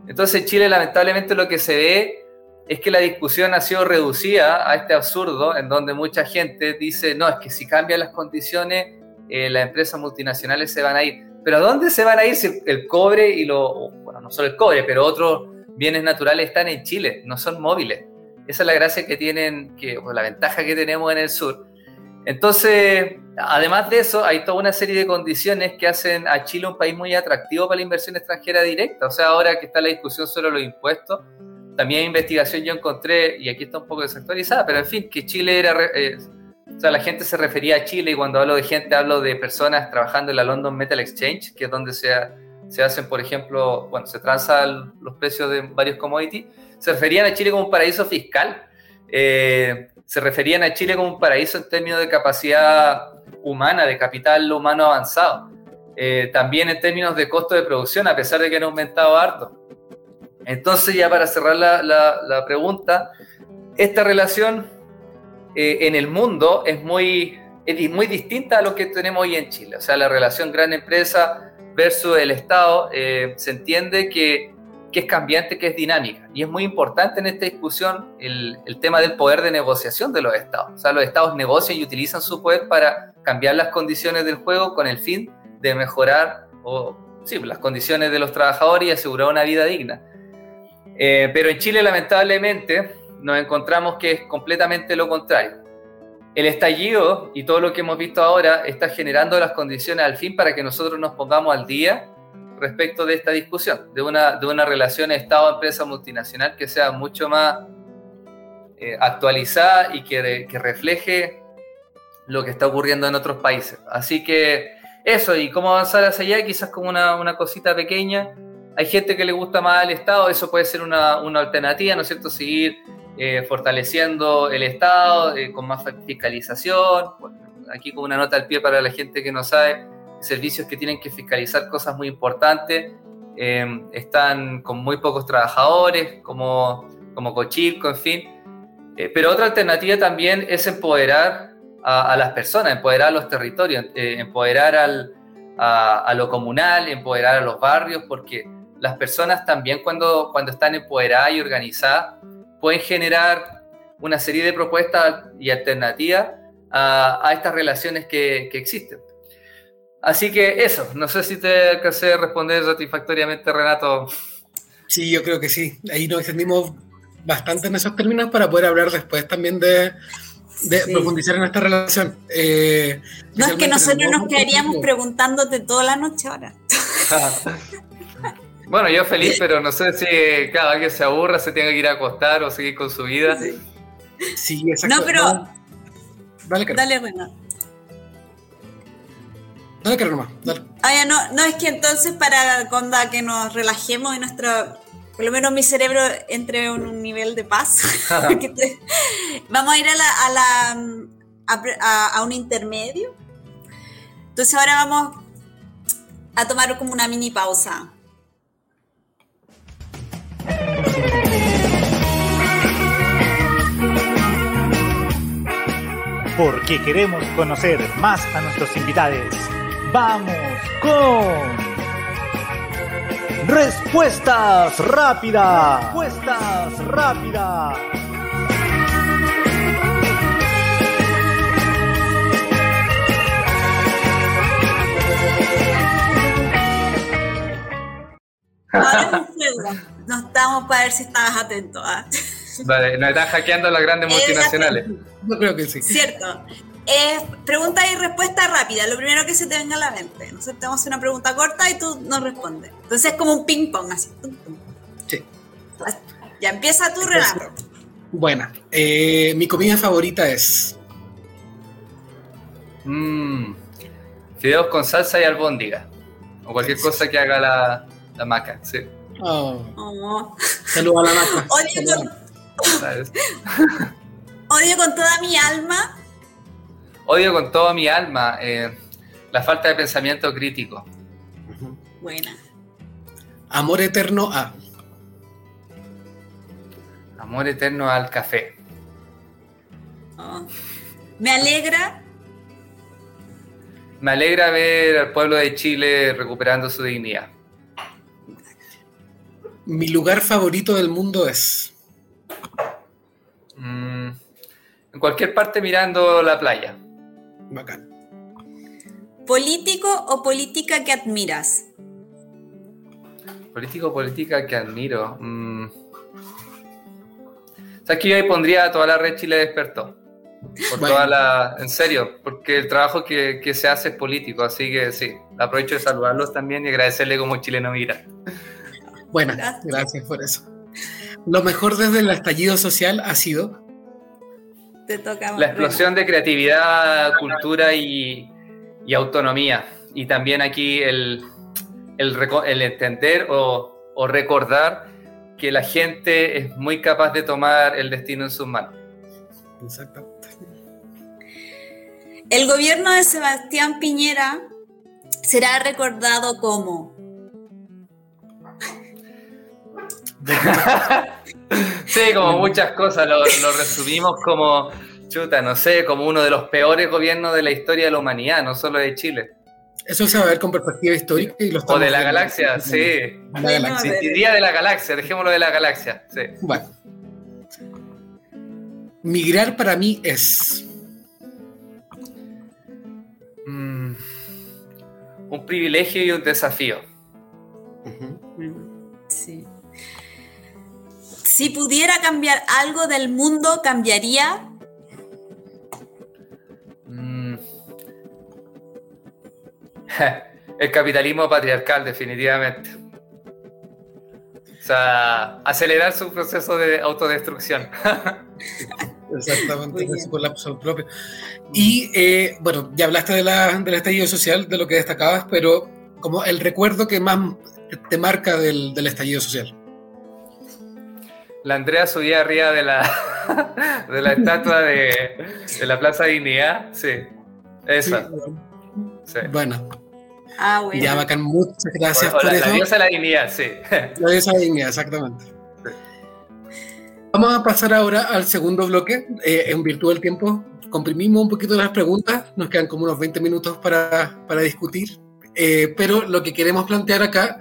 Entonces Chile lamentablemente lo que se ve es que la discusión ha sido reducida a este absurdo en donde mucha gente dice, no, es que si cambian las condiciones, eh, las empresas multinacionales se van a ir pero ¿a dónde se van a ir si el cobre y lo, bueno, no solo el cobre, pero otros bienes naturales están en Chile, no son móviles? Esa es la gracia que tienen, que, la ventaja que tenemos en el sur. Entonces, además de eso, hay toda una serie de condiciones que hacen a Chile un país muy atractivo para la inversión extranjera directa. O sea, ahora que está la discusión sobre los impuestos, también investigación yo encontré, y aquí está un poco desactualizada, pero en fin, que Chile era, eh, o sea, la gente se refería a Chile y cuando hablo de gente hablo de personas trabajando en la London Metal Exchange, que es donde se, hacen, por ejemplo, bueno, se transan los precios de varios commodities. Se referían a Chile como un paraíso fiscal. Eh, se referían a Chile como un paraíso en términos de capacidad humana, de capital humano avanzado. Eh, también en términos de costo de producción, a pesar de que han aumentado harto. Entonces, ya para cerrar la pregunta, esta relación eh, en el mundo es muy, es muy distinta a lo que tenemos hoy en Chile. O sea, la relación gran empresa versus el Estado eh, se entiende que, que, es cambiante, que es dinámica. Y es muy importante en esta discusión el, el, tema del poder de negociación de los Estados. O sea, los Estados negocian y utilizan su poder para cambiar las condiciones del juego con el fin de mejorar o, sí, las condiciones de los trabajadores y asegurar una vida digna. Eh, pero en Chile, lamentablemente, nos encontramos que es completamente lo contrario. El estallido y todo lo que hemos visto ahora está generando las condiciones al fin para que nosotros nos pongamos al día respecto de esta discusión, de una, de una relación Estado-empresa multinacional que sea mucho más eh, actualizada y que, que, refleje lo que está ocurriendo en otros países. Así que eso, y cómo avanzar hacia allá, quizás como una, una cosita pequeña. Hay gente que le gusta más al Estado, eso puede ser una, una alternativa, ¿no es cierto? Seguir eh, fortaleciendo el Estado, eh, con más fiscalización. aquí con una nota al pie para la gente que no sabe, servicios que tienen que fiscalizar cosas muy importantes, eh, están con muy pocos trabajadores, como, como Cochilco, en fin. pero otra alternativa también es empoderar a, las personas, empoderar a los territorios, empoderar al, a, a, lo comunal, empoderar a los barrios, porque las personas también cuando, cuando están empoderadas y organizadas, pueden generar una serie de propuestas y alternativas a, estas relaciones que, existen. Así que eso, no sé si te alcancé a responder satisfactoriamente, Renato. Sí, yo creo que sí. Ahí nos extendimos bastante en esos términos para poder hablar después también de, de Sí. profundizar en esta relación. Eh, No es que nosotros nos quedaríamos preguntándote toda la noche ahora. Bueno, yo feliz, pero no sé si cada que se aburra se tenga que ir a acostar o seguir con su vida. Sí, exacto. No, pero- Dale, Caro. Dale, bueno. Dale, Caro, nomás. Dale. Ah, ya, no, no, es que entonces para Conda que nos relajemos y nuestro, por lo menos mi cerebro entre en un nivel de paz. te- vamos a ir a la, a, la, a- a un intermedio. Entonces ahora vamos a tomar como una mini pausa. Porque queremos conocer más a nuestros invitados. Vamos con... Respuestas rápidas. Respuestas rápidas. Ahora. No estamos para ver si estabas atento. ¿ah? Vale, nos están hackeando las grandes multinacionales. Yo creo que sí. Cierto. Eh, pregunta y respuesta rápida, lo primero que se te venga a la mente. Nosotros te vamos a una pregunta corta y tú nos respondes. Entonces es como un ping pong, así. tum, tum. Sí. Ya empieza tu relato. Buena. Eh, mi comida favorita es. Mmm. Fideos con salsa y albóndiga. O cualquier cosa que haga la, la maca, sí. Oh, Oh. saludo a la maca. Con, ¿sabes? odio con toda mi alma. Odio con toda mi alma eh, la falta de pensamiento crítico. Buena. Amor eterno a. Amor eterno al café. Oh. Me alegra. Me alegra ver al pueblo de Chile recuperando su dignidad. Mi lugar favorito del mundo es. Mm, en cualquier parte mirando la playa. Bacán. Político o política que admiras. Político o política que admiro. Mm. ¿Sabes que yo ahí pondría a toda la red Chile despertó? Por Bueno. toda la. En serio, porque el trabajo que, que se hace es político, así que sí. Aprovecho de saludarlos también y agradecerle como chileno. Buena, Gracias. gracias por eso. Lo mejor desde el estallido social ha sido. Te toca. La explosión de creatividad, cultura y, y autonomía. Y también aquí el, el, reco- el entender o, o recordar que la gente es muy capaz de tomar el destino en sus manos. Exactamente. El gobierno de Sebastián Piñera será recordado como Sí, como muchas cosas, lo, lo resumimos como, chuta, no sé, como uno de los peores gobiernos de la historia de la humanidad, no solo de Chile. Eso se va a ver con perspectiva histórica y lo O de la galaxia, sí. La galaxia. Sí, diría de la galaxia, dejémoslo de la galaxia, sí. Bueno. Migrar para mí es. Mm, un privilegio y un desafío. Ujú. Si pudiera cambiar algo del mundo, cambiaría. Mm. El capitalismo patriarcal, definitivamente. O sea, acelerar su proceso de autodestrucción. Exactamente, su colapso propio. Y eh, bueno, ya hablaste de la, del estallido social, de lo que destacabas, pero como el recuerdo que más te marca del, del estallido social. La Andrea subía arriba de la, de la estatua de, de la Plaza Dignidad. Sí, esa. sí. Bueno, Ah, bueno. ya bacán, muchas gracias O- o por la, la eso. diosa de la dignidad, sí. La diosa de dignidad, exactamente. Vamos a pasar ahora al segundo bloque. Eh, en virtud del tiempo, comprimimos un poquito las preguntas. Nos quedan como unos 20 minutos para, para discutir. Eh, pero lo que queremos plantear acá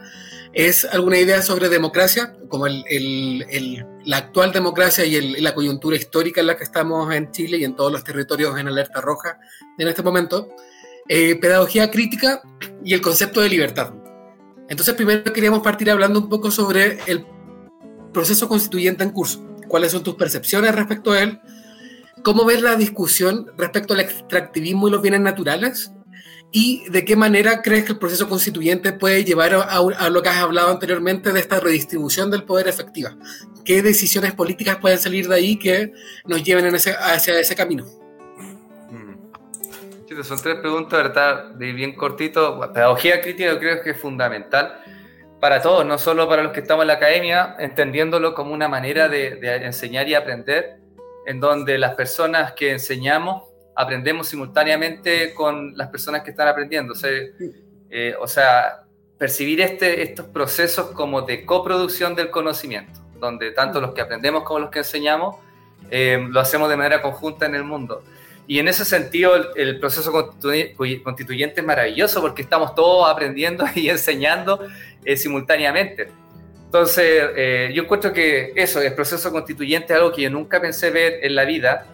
es alguna idea sobre democracia, como el- el- el- la actual democracia y, la coyuntura histórica en la que estamos en Chile y en todos los territorios en alerta roja en este momento. Eh, pedagogía crítica y el concepto de libertad. Entonces, primero queríamos partir hablando un poco sobre el proceso constituyente en curso. ¿Cuáles son tus percepciones respecto a él? ¿Cómo ves la discusión respecto al extractivismo y los bienes naturales? ¿Y de qué manera crees que el proceso constituyente puede llevar a, lo que has hablado anteriormente de esta redistribución del poder efectiva? ¿Qué decisiones políticas pueden salir de ahí que nos lleven en ese, hacia ese camino? Mm. Son tres preguntas, ¿verdad? De bien cortito. Pedagogía crítica creo que es fundamental para todos, no solo para los que estamos en la academia, entendiéndolo como una manera de, de enseñar y aprender, en donde las personas que enseñamos aprendemos simultáneamente con las personas que están aprendiendo. Eh, o sea, percibir este, estos procesos como de coproducción del conocimiento, donde tanto los que aprendemos como los que enseñamos eh, lo hacemos de manera conjunta en el mundo. Y en ese sentido, el, proceso constituyente es maravilloso porque estamos todos aprendiendo y enseñando eh, simultáneamente. Entonces, yo encuentro que eso, el proceso constituyente es algo que yo nunca pensé ver en la vida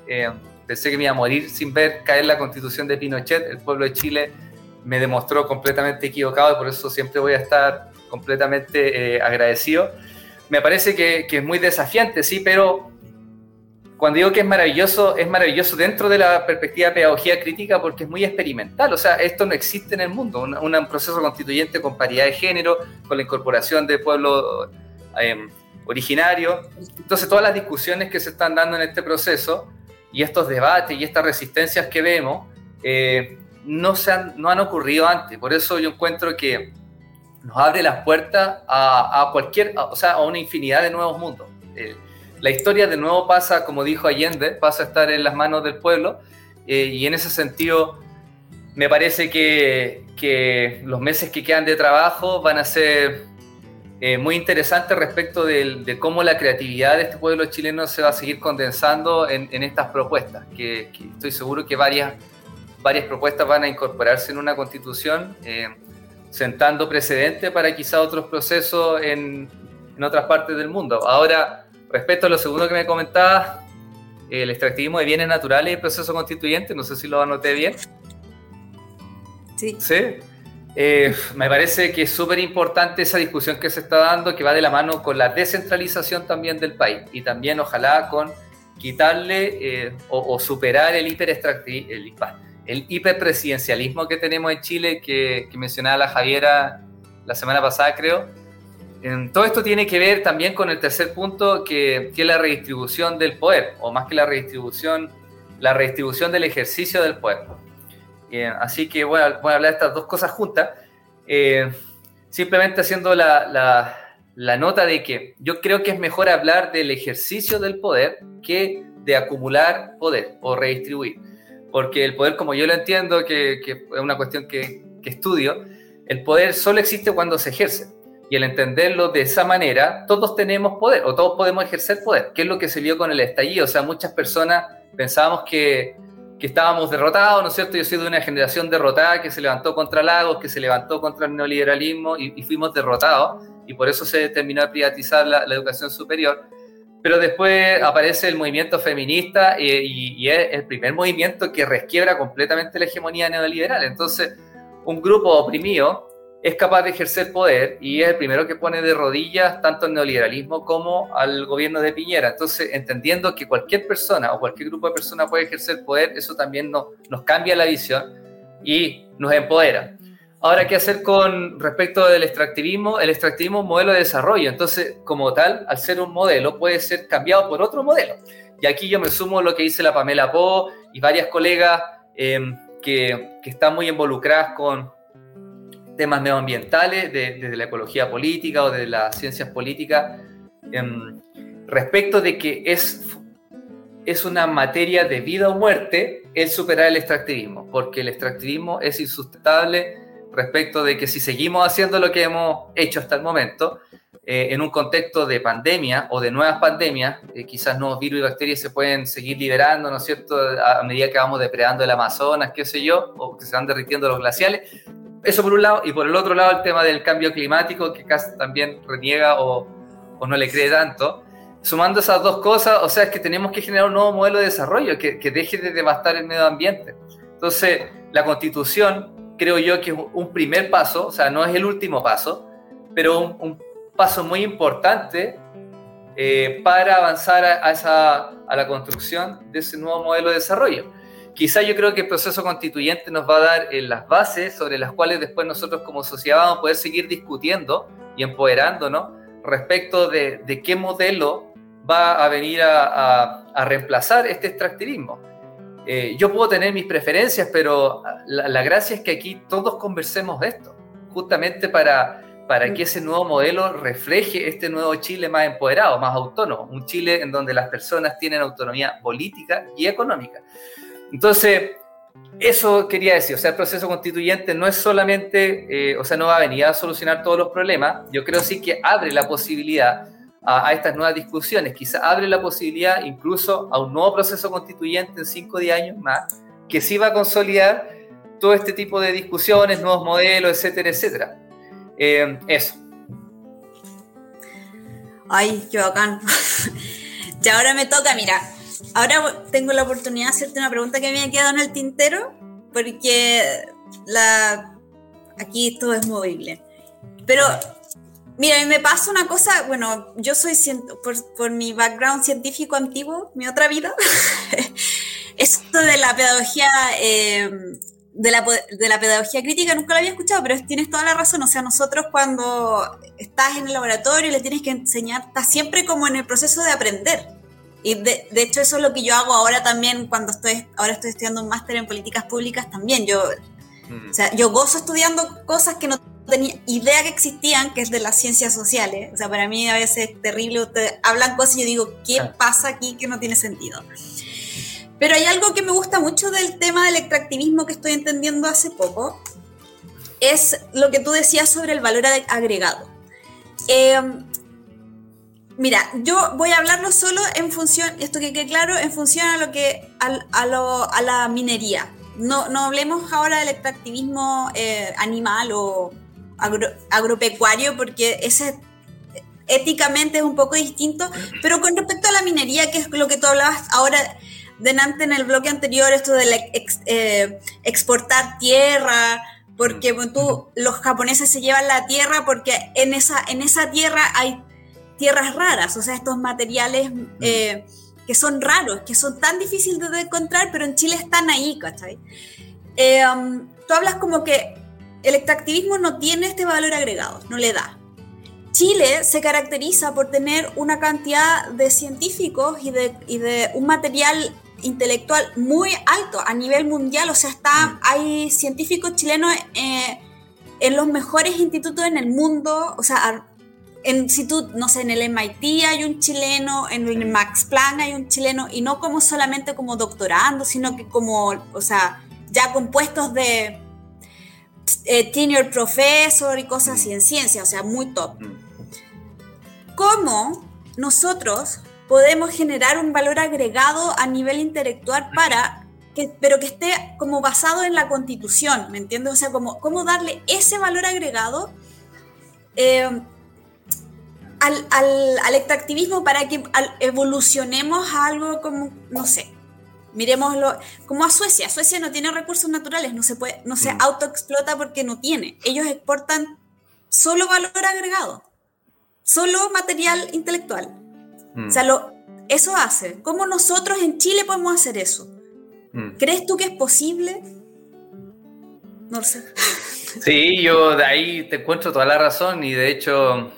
pensé que me iba a morir sin ver caer la constitución de Pinochet. El pueblo de Chile me demostró completamente equivocado y por eso siempre voy a estar completamente eh, agradecido. Me parece que, es muy desafiante, sí, pero cuando digo que es maravilloso, es maravilloso dentro de la perspectiva de pedagogía crítica porque es muy experimental. O sea, esto no existe en el mundo. Un, proceso constituyente con paridad de género, con la incorporación de pueblos eh, originarios. Entonces, todas las discusiones que se están dando en este proceso y estos debates y estas resistencias que vemos eh, no, se han, no han ocurrido antes. Por eso yo encuentro que nos abre las puertas a, cualquier, o sea, a una infinidad de nuevos mundos. Eh, la historia de nuevo pasa, como dijo Allende, pasa a estar en las manos del pueblo eh, y en ese sentido me parece que, que los meses que quedan de trabajo van a ser eh, muy interesante respecto de, cómo la creatividad de este pueblo chileno se va a seguir condensando en, estas propuestas, que, estoy seguro que varias, varias propuestas van a incorporarse en una constitución, eh, sentando precedente para quizá otros procesos en, en, otras partes del mundo. Ahora, respecto a lo segundo que me comentabas, el extractivismo de bienes naturales y el proceso constituyente, no sé si lo anoté bien. Sí. ¿Sí? Eh, me parece que es súper importante esa discusión que se está dando, que va de la mano con la descentralización también del país y también ojalá con quitarle eh, o, superar el, el, el hiperpresidencialismo que tenemos en Chile, que, mencionaba la Javiera la semana pasada, creo. todo esto tiene que ver también con el tercer punto, que, que es la redistribución del poder, o más que la redistribución, la redistribución del ejercicio del poder así que voy a, hablar de estas dos cosas juntas. Eh, simplemente haciendo la, nota de que yo creo que es mejor hablar del ejercicio del poder que de acumular poder o redistribuir. Porque el poder, como yo lo entiendo, que, es una cuestión que, que estudio, el poder solo existe cuando se ejerce. Y al entenderlo de esa manera, todos tenemos poder o todos podemos ejercer poder, que es lo que se vio con el estallido. O sea, muchas personas pensábamos que que estábamos derrotados, ¿no es cierto? Yo soy de una generación derrotada que se levantó contra Lagos, que se levantó contra el neoliberalismo y, fuimos derrotados y por eso se terminó de privatizar la, educación superior. Pero después aparece el movimiento feminista y, y, es el primer movimiento que resquiebra completamente la hegemonía neoliberal. Entonces, un grupo oprimido es capaz de ejercer poder y es el primero que pone de rodillas tanto al neoliberalismo como al gobierno de Piñera. Entonces, entendiendo que cualquier persona o cualquier grupo de personas puede ejercer poder, eso también nos, nos cambia la visión y nos empodera. Ahora, ¿qué hacer con respecto del extractivismo? El extractivismo es un modelo de desarrollo, entonces, como tal, al ser un modelo, puede ser cambiado por otro modelo. Y aquí yo me sumo a lo que dice la Pamela Po y varias colegas eh, que, que están muy involucradas con, temas medioambientales, desde la ecología política o de las ciencias políticas, em, respecto de que es, es una materia de vida o muerte el superar el extractivismo, porque el extractivismo es insustentable respecto de que si seguimos haciendo lo que hemos hecho hasta el momento, eh, en un contexto de pandemia o de nuevas pandemias, eh, quizás nuevos virus y bacterias se pueden seguir liberando, ¿no es cierto?, a medida que vamos depredando el Amazonas, qué sé yo, o que se van derritiendo los glaciales, eso por un lado, y por el otro lado el tema del cambio climático, que casi también reniega o, o, no le cree tanto. Sumando esas dos cosas, o sea, es que tenemos que generar un nuevo modelo de desarrollo que, que deje de devastar el medio ambiente. Entonces, la constitución, creo yo que es un primer paso, o sea, no es el último paso, pero un, un paso muy importante eh, para avanzar a, esa, a la construcción de ese nuevo modelo de desarrollo. Quizá yo creo que el proceso constituyente nos va a dar eh, las bases sobre las cuales después nosotros como sociedad vamos a poder seguir discutiendo y empoderándonos respecto de, de qué modelo va a venir a, a, reemplazar este extractivismo. Eh, yo puedo tener mis preferencias, pero la, la, gracia es que aquí todos conversemos de esto, justamente para, para que ese nuevo modelo refleje este nuevo Chile más empoderado, más autónomo, un Chile en donde las personas tienen autonomía política y económica. Entonces, eso quería decir, o sea, el proceso constituyente no es solamente, eh, o sea, no va a venir a solucionar todos los problemas, yo creo sí que abre la posibilidad a, estas nuevas discusiones, quizá abre la posibilidad incluso a un nuevo proceso constituyente en 5 o 10 años más, que sí va a consolidar todo este tipo de discusiones, nuevos modelos, etcétera, etcétera. Eh, eso. Ay, qué bacán. y ahora me toca, mira, ahora tengo la oportunidad de hacerte una pregunta que me ha quedado en el tintero, porque la, aquí todo es movible. Pero, mira, me pasa una cosa, bueno, yo soy, por, por mi background científico antiguo, mi otra vida, esto de la pedagogía... Eh, de la, de la, pedagogía crítica nunca lo había escuchado, pero tienes toda la razón. O sea, nosotros cuando estás en el laboratorio y le tienes que enseñar, estás siempre como en el proceso de aprender. Y de, de hecho eso es lo que yo hago ahora también cuando estoy, ahora estoy estudiando un máster en políticas públicas también. Yo, mm. o sea, yo gozo estudiando cosas que no tenía idea que existían, que es de las ciencias sociales. O sea, para mí a veces es terrible, ustedes hablan cosas y yo digo, ¿qué pasa aquí que no tiene sentido? Pero hay algo que me gusta mucho del tema del extractivismo que estoy entendiendo hace poco, es lo que tú decías sobre el valor agregado. Eh, mira, yo voy a hablarlo solo en función, esto que quede claro, en función a lo que a, lo, a la minería. No, no, hablemos ahora del extractivismo eh, animal o agropecuario, porque ese éticamente es un poco distinto, pero con respecto a la minería, que es lo que tú hablabas ahora delante en el bloque anterior esto de eh, exportar tierra, porque tú, los japoneses se llevan la tierra porque en esa, en esa tierra hay tierras raras, o sea, estos materiales eh, que son raros, que son tan difíciles de encontrar, pero en Chile están ahí, ¿cachai? Eh, um, tú hablas como que el extractivismo no tiene este valor agregado, no le da. Chile se caracteriza por tener una cantidad de científicos y de, y de un material intelectual muy alto a nivel mundial, o sea, está, mm. hay científicos chilenos eh, en los mejores institutos en el mundo, o sea, en, si tú, no sé, en el MIT hay un chileno, en el Max Planck hay un chileno, y no como solamente como doctorando, sino que como, o sea, ya con puestos de eh, tenure professor y cosas así en ciencia, o sea, muy top. Mm. ¿Cómo nosotros podemos generar un valor agregado a nivel intelectual para que, pero que esté como basado en la constitución, ¿me entiendes? O sea, como, cómo darle ese valor agregado eh, al, al, al, extractivismo para que evolucionemos a algo como, no sé, miremoslo como a Suecia. Suecia no tiene recursos naturales, no se, puede, no se mm. autoexplota porque no tiene. Ellos exportan solo valor agregado, solo material intelectual. O sea, lo, eso hace. ¿Cómo nosotros en Chile podemos hacer eso? Mm. ¿Crees tú que es posible? No lo sé. Sí, yo de ahí te encuentro toda la razón y de hecho,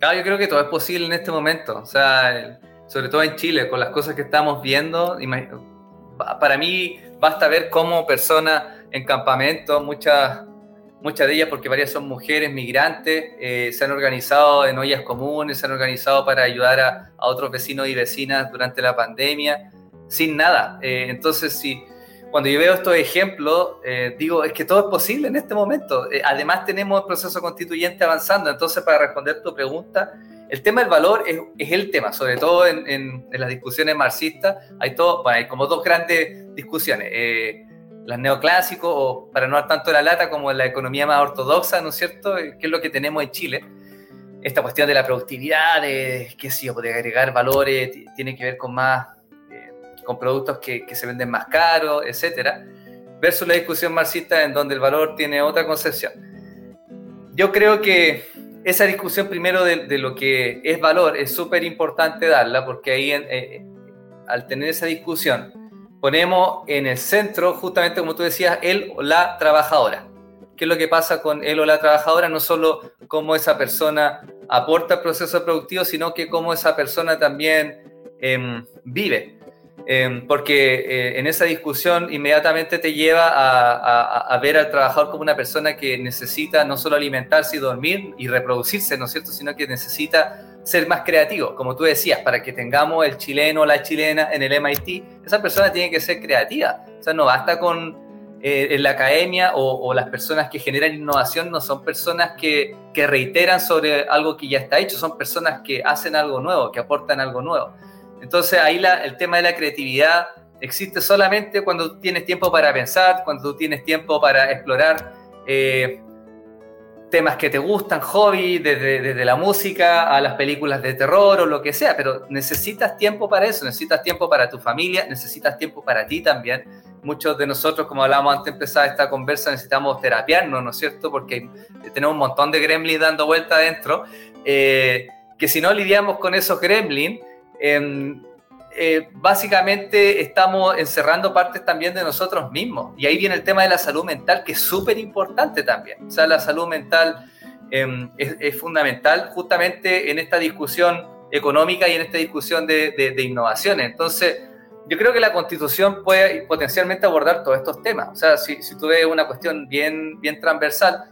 claro, yo creo que todo es posible en este momento. O sea, sobre todo en Chile, con las cosas que estamos viendo, para mí basta ver cómo personas en campamento, muchas muchas de ellas porque varias son mujeres migrantes, eh, se han organizado en ollas comunes, se han organizado para ayudar a, otros vecinos y vecinas durante la pandemia, sin nada. Eh, entonces, si, cuando yo veo estos ejemplos, eh, digo, es que todo es posible en este momento. además, tenemos el proceso constituyente avanzando. Entonces, para responder tu pregunta, el tema del valor es, es el tema, sobre todo en, en, en, las discusiones marxistas. Hay, todo, bueno, hay como dos grandes discusiones las neoclásicos, o para no dar tanto la lata como la economía más ortodoxa, ¿no es cierto? Eh, ¿Qué es lo que tenemos en Chile? Esta cuestión de la productividad, de, qué sé yo, de agregar valores, tiene que ver con más, eh, con productos que, que, se venden más caros, etcétera, versus la discusión marxista en donde el valor tiene otra concepción. Yo creo que esa discusión primero de, lo que es valor es súper importante darla porque ahí eh, al tener esa discusión ponemos en el centro justamente como tú decías él o la trabajadora. ¿Qué es lo que pasa con él o la trabajadora? No solo cómo esa persona aporta al proceso productivo, sino que cómo esa persona también em, vive. Em, porque eh, en esa discusión inmediatamente te lleva a, ver al trabajador como una persona que necesita no solo alimentarse y dormir y reproducirse, ¿no es cierto?, sino que necesita ser más creativo, como tú decías, para que tengamos el chileno o la chilena en el MIT, esa persona tiene que ser creativa, o sea, no basta con eh, en la academia o, las personas que generan innovación no son personas que, que reiteran sobre algo que ya está hecho, son personas que hacen algo nuevo, que aportan algo nuevo. Entonces ahí el tema de la creatividad existe solamente cuando tienes tiempo para pensar, cuando tú tienes tiempo para explorar eh, temas que te gustan, hobby, desde, desde, la música a las películas de terror o lo que sea, pero necesitas tiempo para eso, necesitas tiempo para tu familia, necesitas tiempo para ti también. Muchos de nosotros, como hablábamos antes de empezar esta conversa, necesitamos terapiarnos, ¿no es cierto? Porque tenemos un montón de gremlins dando vuelta adentro, eh, que si no lidiamos con esos gremlins, Em, eh, básicamente estamos encerrando partes también de nosotros mismos. Y ahí viene el tema de la salud mental, que es súper importante también. O sea, la salud mental em, es, fundamental justamente en esta discusión económica y en esta discusión de, de, innovaciones. Entonces, yo creo que la constitución puede potencialmente abordar todos estos temas. O sea, si, si tú ves una cuestión bien, bien transversal,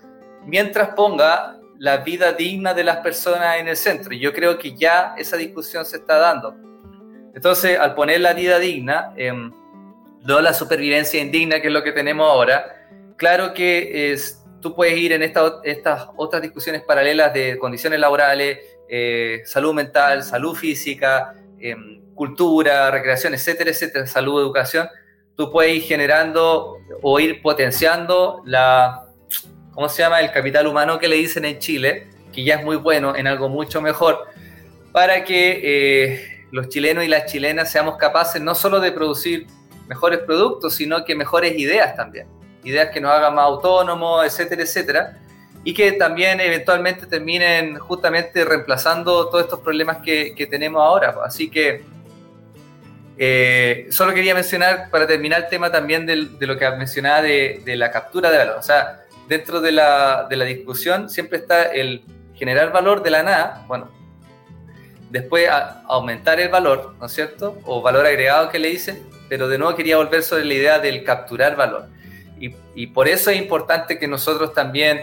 mientras ponga la vida digna de las personas en el centro. Yo creo que ya esa discusión se está dando. Entonces, al poner la vida digna, eh, no la supervivencia indigna, que es lo que tenemos ahora, claro que es, tú puedes ir en estas otras discusiones paralelas de condiciones laborales, eh, salud mental, salud física, em, cultura, recreación, etcétera, etcétera, salud, educación. Tú puedes ir generando o ir potenciando la, ¿cómo se llama? El capital humano que le dicen en Chile, que ya es muy bueno, en algo mucho mejor, para que eh, los chilenos y las chilenas seamos capaces no solo de producir mejores productos, sino que mejores ideas también. Ideas que nos hagan más autónomos, etcétera, etcétera. Y que también eventualmente terminen justamente reemplazando todos estos problemas que, tenemos ahora. Así que eh, solo quería mencionar, para terminar el tema también de lo que mencionaba de, de la captura de valor. O sea, dentro de la, de la discusión siempre está el generar valor de la nada, bueno, después aumentar el valor, ¿no es cierto? O valor agregado que le dicen, pero de nuevo quería volver sobre la idea del capturar valor. Y, y por eso es importante que nosotros también,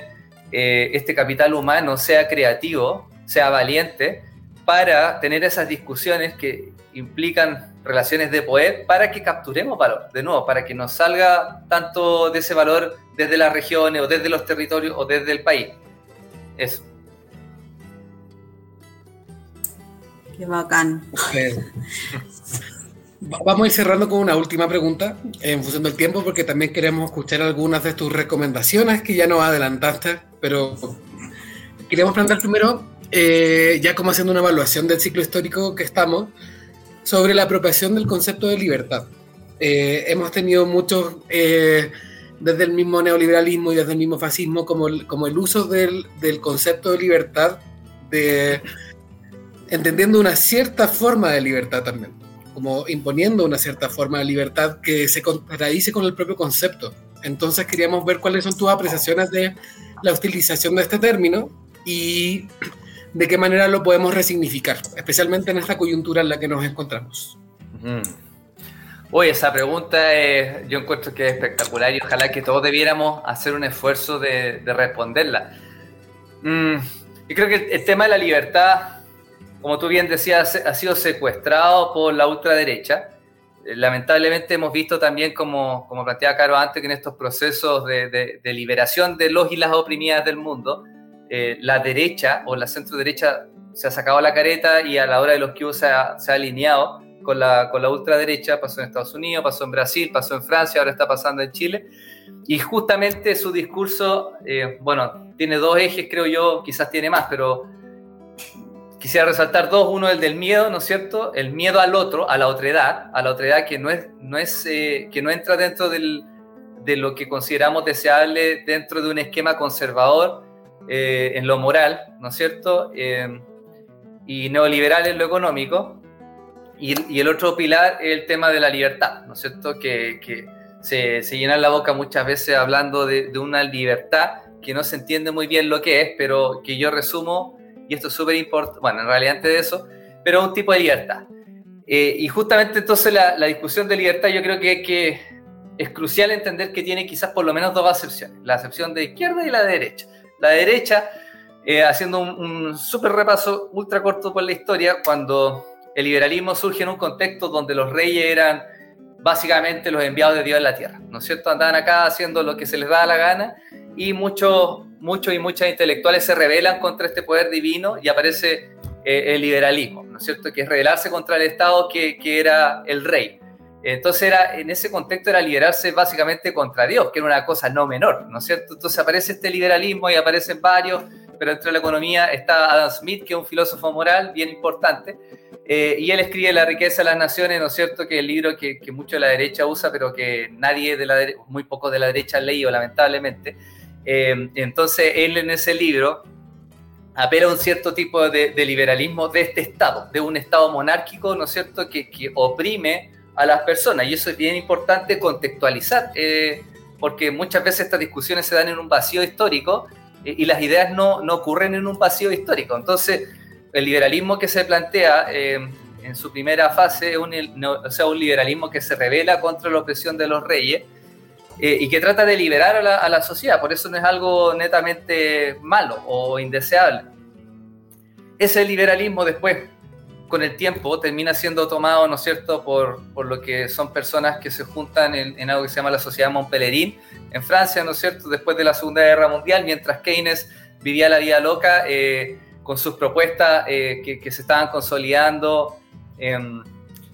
eh, este capital humano, sea creativo, sea valiente, para tener esas discusiones que implican relaciones de poder para que capturemos valor, de nuevo, para que nos salga tanto de ese valor desde las regiones o desde los territorios o desde el país. Eso. Qué bacán. Vamos a ir cerrando con una última pregunta en función del tiempo, porque también queremos escuchar algunas de tus recomendaciones que ya nos adelantaste, pero queríamos plantear primero, eh, ya como haciendo una evaluación del ciclo histórico que estamos, sobre la apropiación del concepto de libertad. Eh, hemos tenido muchos, eh, desde el mismo neoliberalismo y desde el mismo fascismo, como el, como el uso del, del, concepto de libertad, de, entendiendo una cierta forma de libertad también, como imponiendo una cierta forma de libertad que se contradice con el propio concepto. Entonces queríamos ver cuáles son tus apreciaciones de la utilización de este término y de qué manera lo podemos resignificar, especialmente en esta coyuntura en la que nos encontramos. Oye, esa pregunta es, yo encuentro que es espectacular y ojalá que todos debiéramos hacer un esfuerzo de, responderla. Mm, creo que el, tema de la libertad, como tú bien decías, ha sido secuestrado por la ultraderecha. Eh, lamentablemente hemos visto también, como, como planteaba Caro antes, que en estos procesos de, de liberación de los y las oprimidas del mundo, eh, la derecha o la centro derecha se ha sacado la careta y a la hora de los que se ha, se ha alineado con la, con la ultraderecha, pasó en Estados Unidos, pasó en Brasil, pasó en Francia, ahora está pasando en Chile. Y justamente su discurso, eh, bueno, tiene dos ejes, creo yo, quizás tiene más, pero quisiera resaltar dos. Uno, el del miedo, ¿no es cierto? El miedo al otro, a la otredad, a la otredad que no, es, no, es, eh, que no entra dentro del, de lo que consideramos deseable dentro de un esquema conservador eh, en lo moral, ¿no es cierto? Eh, y neoliberal en lo económico. Y, el otro pilar es el tema de la libertad, ¿no es cierto? Que, se, se, llena la boca muchas veces hablando de, de, una libertad que no se entiende muy bien lo que es, pero que yo resumo, y esto es súper importante, bueno, en realidad antes de eso, pero un tipo de libertad. Eh, y justamente entonces la, la, discusión de libertad yo creo que, que es crucial entender que tiene quizás por lo menos dos acepciones, la acepción de izquierda y la de derecha. La derecha, eh, haciendo un, un súper repaso ultra corto por la historia, cuando el liberalismo surge en un contexto donde los reyes eran básicamente los enviados de Dios en la tierra, ¿no es cierto? Andaban acá haciendo lo que se les da la gana y muchos muchos y muchas intelectuales se rebelan contra este poder divino y aparece eh, el liberalismo, ¿no es cierto? Que es rebelarse contra el Estado que, que, era el rey. Entonces era, en ese contexto era liberarse básicamente contra Dios, que era una cosa no menor, ¿no es cierto? Entonces aparece este liberalismo y aparecen varios, pero dentro de la economía está Adam Smith, que es un filósofo moral bien importante, eh, y él escribe La riqueza de las naciones, ¿no es cierto? Que es el libro que, que mucho de la derecha usa, pero que nadie de la muy poco de la derecha ha leído, lamentablemente. Eh, entonces él en ese libro apela a un cierto tipo de, de, liberalismo de este Estado, de un Estado monárquico, ¿no es cierto?, que, que oprime a las personas. Y eso es bien importante contextualizar, eh, porque muchas veces estas discusiones se dan en un vacío histórico eh, y las ideas no, no, ocurren en un vacío histórico. Entonces, el liberalismo que se plantea eh, en su primera fase es un, o sea, un liberalismo que se revela contra la opresión de los reyes y que trata de liberar a la, a la, sociedad, por eso no es algo netamente malo o indeseable. Ese liberalismo después, con el tiempo, termina siendo tomado, ¿no es cierto?, por, por lo que son personas que se juntan en, en, algo que se llama la Sociedad Montpellerin, en Francia, ¿no es cierto?, después de la Segunda Guerra Mundial, mientras Keynes vivía la vida loca eh, con sus propuestas eh, que, que, se estaban consolidando en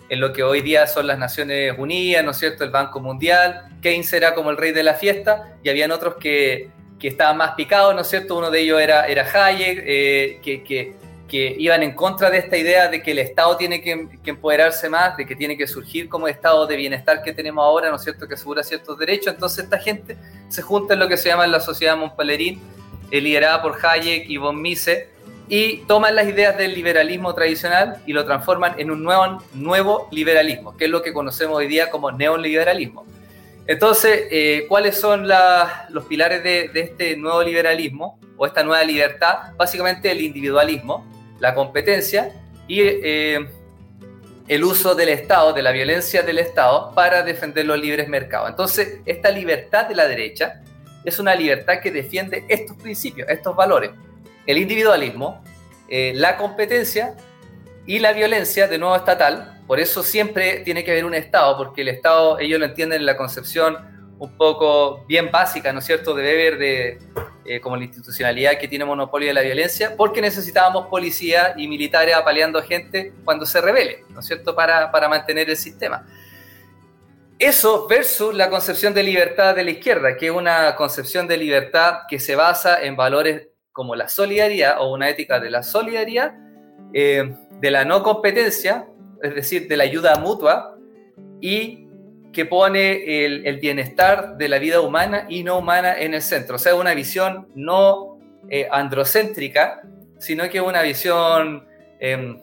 en lo que hoy día son las Naciones Unidas, ¿no es cierto?, el Banco Mundial, Keynes era como el rey de la fiesta, y habían otros que, que estaban más picados, ¿no es cierto?, uno de ellos era, era Hayek, eh, que, que, que, iban en contra de esta idea de que el Estado tiene que, que, empoderarse más, de que tiene que surgir como Estado de bienestar que tenemos ahora, ¿no es cierto?, que asegura ciertos derechos, entonces esta gente se junta en lo que se llama la Sociedad Montpellerin, eh, liderada por Hayek y von Mises, y toman las ideas del liberalismo tradicional y lo transforman en un nuevo, nuevo liberalismo, que es lo que conocemos hoy día como neoliberalismo. Entonces, eh, ¿cuáles son los pilares de, este nuevo liberalismo o esta nueva libertad? Básicamente el individualismo, la competencia y eh, el uso del Estado, de la violencia del Estado para defender los libres mercados. Entonces, esta libertad de la derecha es una libertad que defiende estos principios, estos valores el individualismo, eh, la competencia y la violencia de nuevo estatal. Por eso siempre tiene que haber un Estado, porque el Estado, ellos lo entienden en la concepción un poco bien básica, ¿no es cierto?, de Weber, de, eh, como la institucionalidad que tiene monopolio de la violencia, porque necesitábamos policía y militares apaleando gente cuando se rebele, ¿no es cierto?, para, para mantener el sistema. Eso versus la concepción de libertad de la izquierda, que es una concepción de libertad que se basa en valores como la solidaridad o una ética de la solidaridad, eh, de la no competencia, es decir, de la ayuda mutua, y que pone el, el, bienestar de la vida humana y no humana en el centro. O sea, una visión no eh, androcéntrica, sino que una visión eh,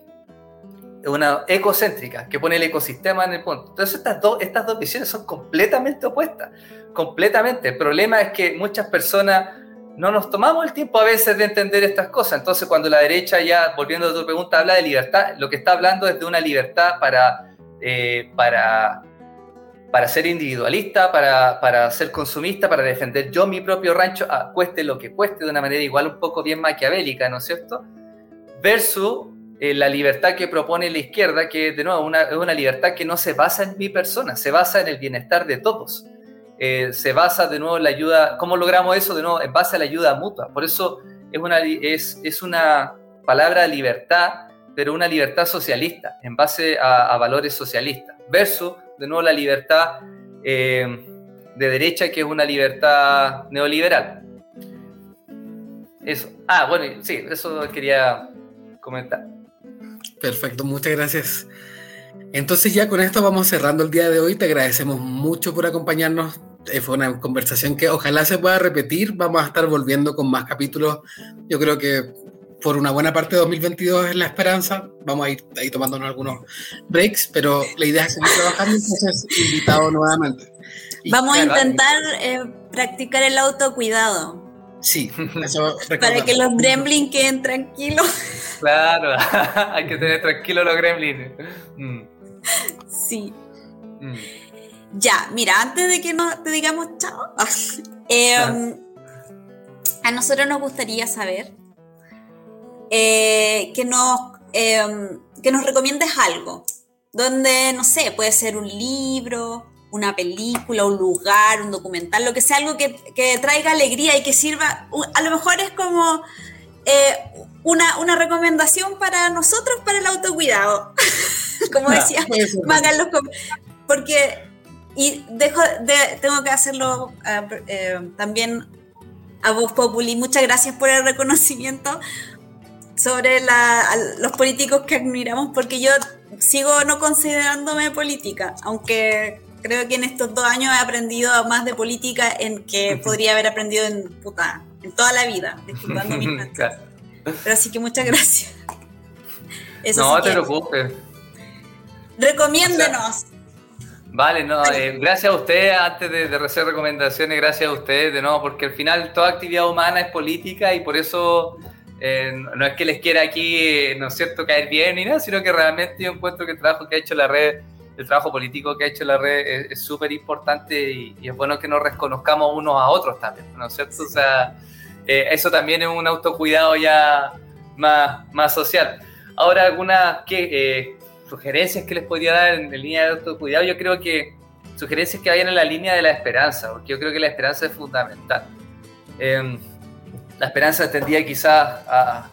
una ecocéntrica, que pone el ecosistema en el punto. Entonces, estas, do, estas dos visiones son completamente opuestas, completamente. El problema es que muchas personas no nos tomamos el tiempo a veces de entender estas cosas. Entonces, cuando la derecha, ya volviendo a tu pregunta, habla de libertad, lo que está hablando es de una libertad para, eh, para, para ser individualista, para, para, ser consumista, para defender yo mi propio rancho, a, cueste lo que cueste, de una manera igual un poco bien maquiavélica, ¿no es cierto? Versus eh, la libertad que propone la izquierda, que de nuevo una, es una libertad que no se basa en mi persona, se basa en el bienestar de todos eh, se basa de nuevo en la ayuda, ¿cómo logramos eso? De nuevo, en base a la ayuda mutua. Por eso es una, es, es una palabra libertad, pero una libertad socialista, en base a, a valores socialistas, versus de nuevo la libertad eh, de derecha, que es una libertad neoliberal. Eso. Ah, bueno, sí, eso quería comentar. Perfecto, muchas gracias. Entonces ya con esto vamos cerrando el día de hoy. Te agradecemos mucho por acompañarnos eh, fue una conversación que ojalá se pueda repetir. Vamos a estar volviendo con más capítulos. Yo creo que por una buena parte de 2022 es la esperanza. Vamos a ir ahí tomándonos algunos breaks, pero la idea es seguir trabajando, entonces invitado nuevamente. Vamos a intentar eh, practicar el autocuidado. Sí, para que los gremlins queden tranquilos. Claro, hay que tener tranquilos los gremlins. Mm. Sí. Mm. Ya, mira, antes de que nos te digamos chao, em, a nosotros nos gustaría saber eh, que, nos, em, que nos recomiendes algo, donde, no sé, puede ser un libro, una película, un lugar, un documental, lo que sea, algo que, traiga alegría y que sirva, a lo mejor es como eh, una, una, recomendación para nosotros para el autocuidado, como decía Magal, porque, y dejo de, tengo que hacerlo eh, eh, también a vos Populi, muchas gracias por el reconocimiento sobre los políticos que admiramos, porque yo sigo no considerándome política, aunque creo que en estos dos años he aprendido más de política en que podría haber aprendido en, puta, en toda la vida, disculpando mis Pero así que muchas gracias. no te preocupes. Recomiéndenos. Vale, no, eh, gracias a usted, antes de, de, recibir recomendaciones, gracias a usted de nuevo, porque al final toda actividad humana es política y por eso eh, no es que les quiera aquí, ¿no es cierto?, caer bien ni nada, sino que realmente yo encuentro que el trabajo que ha hecho la red el trabajo político que ha hecho la red es súper importante y, es bueno que nos reconozcamos unos a otros también, ¿no es cierto? O sea, eh, eso también es un autocuidado ya más, más social. Ahora, algunas eh, sugerencias que les podría dar en, línea de autocuidado, yo creo que sugerencias que vayan en la línea de la esperanza, porque yo creo que la esperanza es fundamental. Em, la esperanza tendría quizás,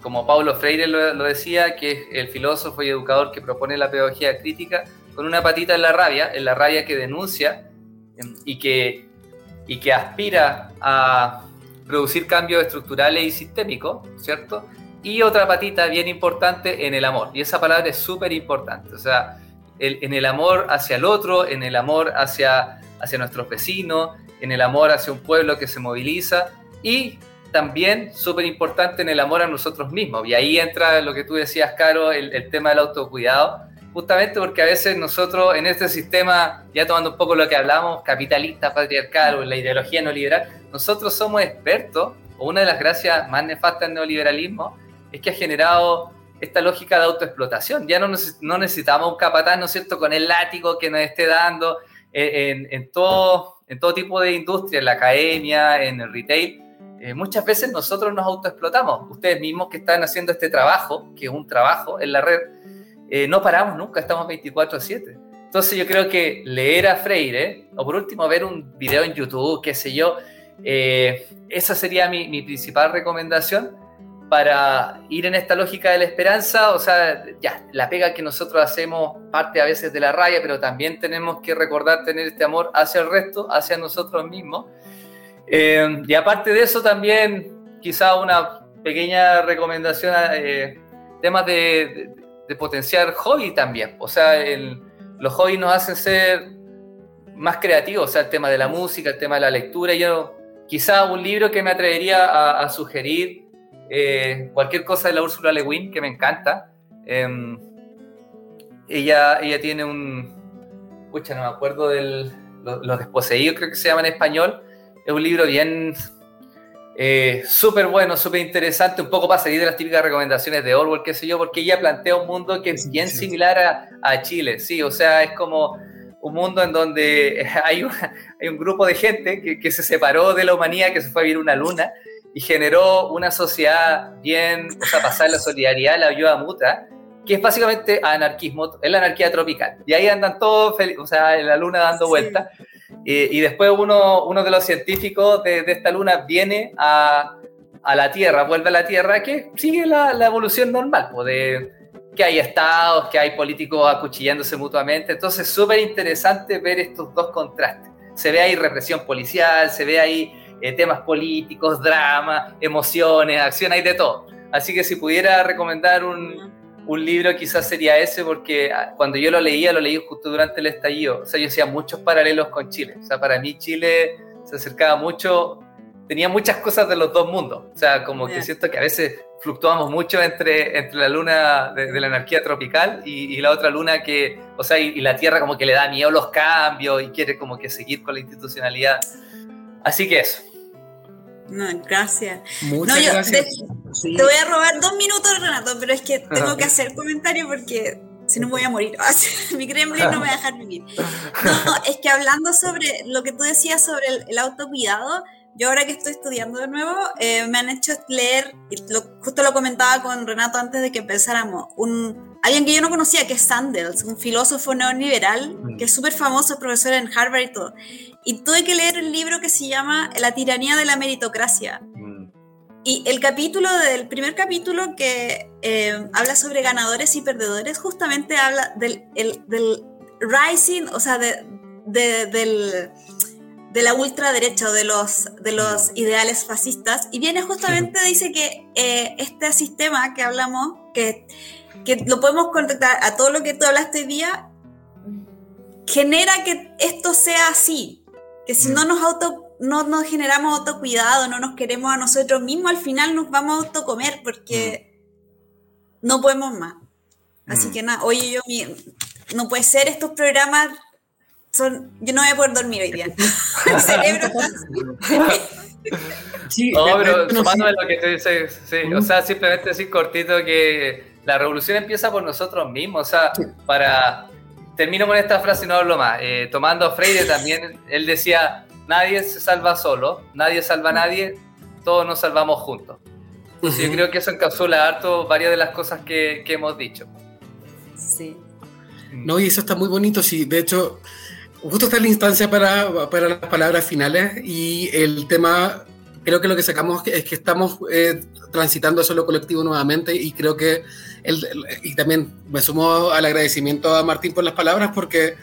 como Paulo Freire lo, lo, decía, que es el filósofo y educador que propone la pedagogía crítica, con una patita en la rabia, en la rabia que denuncia em, y que, y que aspira a producir cambios estructurales y sistémicos, ¿cierto? Y otra patita bien importante en el amor. Y esa palabra es súper importante. O sea, en el amor hacia el otro, en el amor hacia, hacia nuestros vecinos, en el amor hacia un pueblo que se moviliza y también súper importante en el amor a nosotros mismos. Y ahí entra lo que tú decías, Caro, el, el tema del autocuidado justamente porque a veces nosotros en este sistema, ya tomando un poco lo que hablamos, capitalista, patriarcal o en la ideología neoliberal, nosotros somos expertos, o una de las gracias más nefastas del neoliberalismo es que ha generado esta lógica de autoexplotación. Ya no, no necesitamos un capataz, ¿no es cierto?, con el látigo que nos esté dando eh, en, todo, en todo tipo de industria, en la academia, en el retail. Eh, muchas veces nosotros nos autoexplotamos. Ustedes mismos que están haciendo este trabajo, que es un trabajo en la red, eh, no paramos nunca, estamos 24 a 7. Entonces yo creo que leer a Freire, o por último ver un video en YouTube, qué sé yo, eh, esa sería mi, mi, principal recomendación para ir en esta lógica de la esperanza. O sea, ya, la pega que nosotros hacemos parte a veces de la raya, pero también tenemos que recordar tener este amor hacia el resto, hacia nosotros mismos. Eh, y aparte de eso, también quizá una pequeña recomendación, temas de, de potenciar hobby también. O sea, los hobbies nos hacen ser más creativos, o sea, el tema de la música, el tema de la lectura. Yo, quizá un libro que me atrevería a, sugerir, eh, cualquier cosa de la Úrsula Le Guin, que me encanta. Em, ella, ella tiene un. Pucha, no me acuerdo del. Los, los desposeídos, creo que se llama en español. Es un libro bien eh, súper bueno, súper interesante, un poco para salir de las típicas recomendaciones de Orwell, qué sé yo, porque ella plantea un mundo que es bien similar a, Chile, sí, o sea, es como un mundo en donde hay, hay un grupo de gente que, que, se separó de la humanidad, que se fue a vivir una luna y generó una sociedad bien, o sea, pasar la solidaridad, la ayuda mutua, que es básicamente anarquismo, es la anarquía tropical. Y ahí andan todos, o sea, en la luna dando vueltas. Y, después uno, uno de los científicos de, esta luna viene a, a, la Tierra, vuelve a la Tierra, que sigue la, la evolución normal, pues que hay estados, que hay políticos acuchillándose mutuamente. Entonces, súper interesante ver estos dos contrastes. Se ve ahí represión policial, se ve ahí eh, temas políticos, drama, emociones, acción, hay de todo. Así que si pudiera recomendar un, un libro quizás sería ese porque ah, cuando yo lo leía, lo leí justo durante el estallido. O sea, yo hacía muchos paralelos con Chile. O sea, para mí Chile se acercaba mucho, tenía muchas cosas de los dos mundos. O sea, como que siento que a veces fluctuamos mucho entre, entre la luna de, la anarquía tropical y, la otra luna que, o sea, y, la Tierra como que le da miedo los cambios y quiere como que seguir con la institucionalidad. Así que eso. No, gracias. Muchas gracias. Te voy a robar dos minutos, Renato, pero es que tengo que hacer comentario porque si no voy a morir. Mi gremlin no me va a dejar vivir. No, es que hablando sobre lo que tú decías sobre el, autocuidado, yo ahora que estoy estudiando de nuevo, eh, me han hecho leer, y justo lo comentaba con Renato antes de que empezáramos, un, alguien que yo no conocía, que es Sandels, un filósofo neoliberal, mm. que es súper famoso, es profesor en Harvard y todo. Y tuve que leer un libro que se llama La tiranía de la meritocracia. Y el capítulo del primer capítulo que eh, habla sobre ganadores y perdedores, justamente habla del, del rising, o sea, de, del, de la ultraderecha o de los, de los ideales fascistas. Y viene justamente, dice que eh, este sistema que hablamos, que, que lo podemos conectar a todo lo que tú hablaste hoy día, genera que esto sea así que si no mm. nos auto no nos generamos autocuidado, no nos queremos a nosotros mismos, al final nos vamos a autocomer porque mm. no podemos más. Así mm. que nada, oye, yo no puede ser estos programas son yo no voy a poder dormir hoy día. El cerebro está Sí, no, pero sumando lo que tú dices, sí, o sea, simplemente decir cortito que la revolución empieza por nosotros mismos, o sea, para termino con esta frase y no hablo más. Eh, tomando a Freire también, él decía, nadie se salva solo, nadie salva a nadie, todos nos salvamos juntos. Entonces yo creo que eso encapsula harto varias de las cosas que, que hemos dicho. Sí. No, y eso está muy bonito, sí. De hecho, justo está la instancia para, para las palabras finales y el tema creo que lo que sacamos es que estamos eh, transitando eso lo colectivo nuevamente y creo que, y también me sumo al agradecimiento a Martín por las palabras porque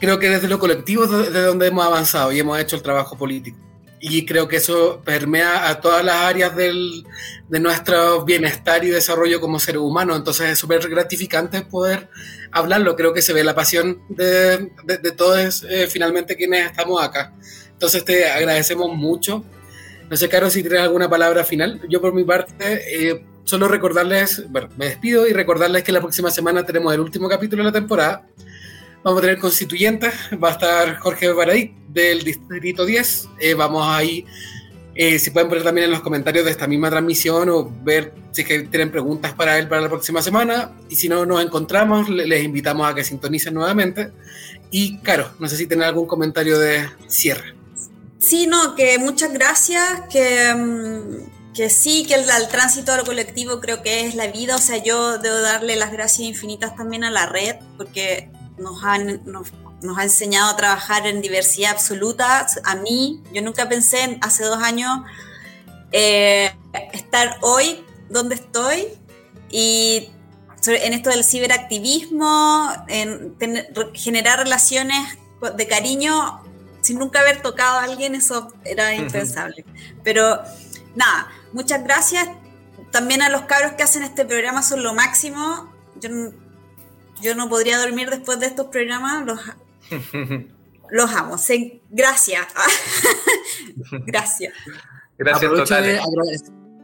creo que desde lo colectivo es de donde hemos avanzado y hemos hecho el trabajo político. Y creo que eso permea a todas las áreas del, de nuestro bienestar y desarrollo como seres humanos. Entonces es súper gratificante poder hablarlo. Creo que se ve la pasión de, de, todos eh, finalmente quienes estamos acá. Entonces te agradecemos mucho no sé, Caro, si tienes alguna palabra final. Yo por mi parte, eh, solo recordarles, bueno, me despido y recordarles que la próxima semana tenemos el último capítulo de la temporada. Vamos a tener constituyentes, va a estar Jorge Baradí del Distrito 10. Eh, vamos ahí, eh, si pueden poner también en los comentarios de esta misma transmisión o ver si es que tienen preguntas para él para la próxima semana. Y si no nos encontramos, les invitamos a que sintonicen nuevamente. Y Caro, no sé si tienen algún comentario de cierre. Sí, no, que muchas gracias, que, mm, que sí, que el, tránsito a lo colectivo creo que es la vida, o sea, yo debo darle las gracias infinitas también a la red, porque nos, han, nos, ha enseñado a trabajar en diversidad absoluta. A mí, yo nunca pensé hace dos años eh, estar hoy donde estoy y en esto del ciberactivismo, en generar relaciones de cariño sin nunca haber tocado a alguien, eso era impensable. Pero nada, muchas gracias. También a los cabros que hacen este programa son lo máximo. Yo, yo no podría dormir después de estos programas. Los, los amo. gracias. gracias. Gracias totales.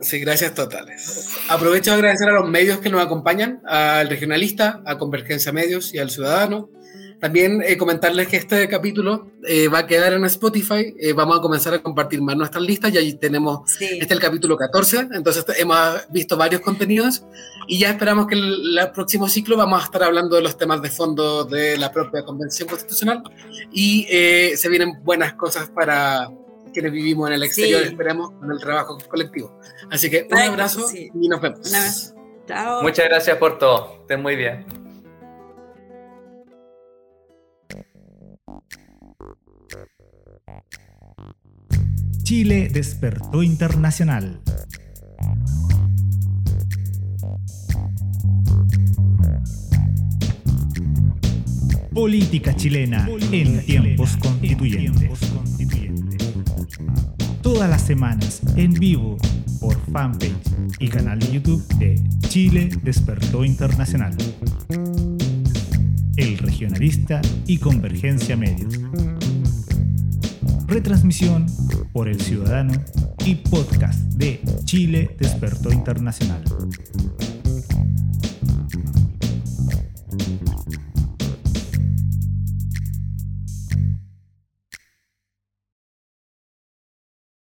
Sí, gracias totales. Aprovecho de agradecer a los medios que nos acompañan, al regionalista, a Convergencia Medios y al Ciudadano, también eh, comentarles que este capítulo eh, va a quedar en Spotify. Eh, vamos a comenzar a compartir más nuestras listas. Ya tenemos, este es el capítulo 14, entonces hemos visto varios contenidos y ya esperamos que el, el, próximo ciclo vamos a estar hablando de los temas de fondo de la propia Convención Constitucional y se vienen buenas cosas para quienes vivimos en el exterior, esperemos, con el trabajo colectivo. Así que un abrazo y nos vemos. Chao. Muchas gracias por todo. Estén muy bien. Chile despertó internacional. Política chilena en tiempos constituyentes. Todas las semanas en vivo por fanpage y canal de YouTube de Chile Despertó Internacional. El Regionalista y Convergencia Medios. Retransmisión por El Ciudadano y podcast de Chile Despertó Internacional.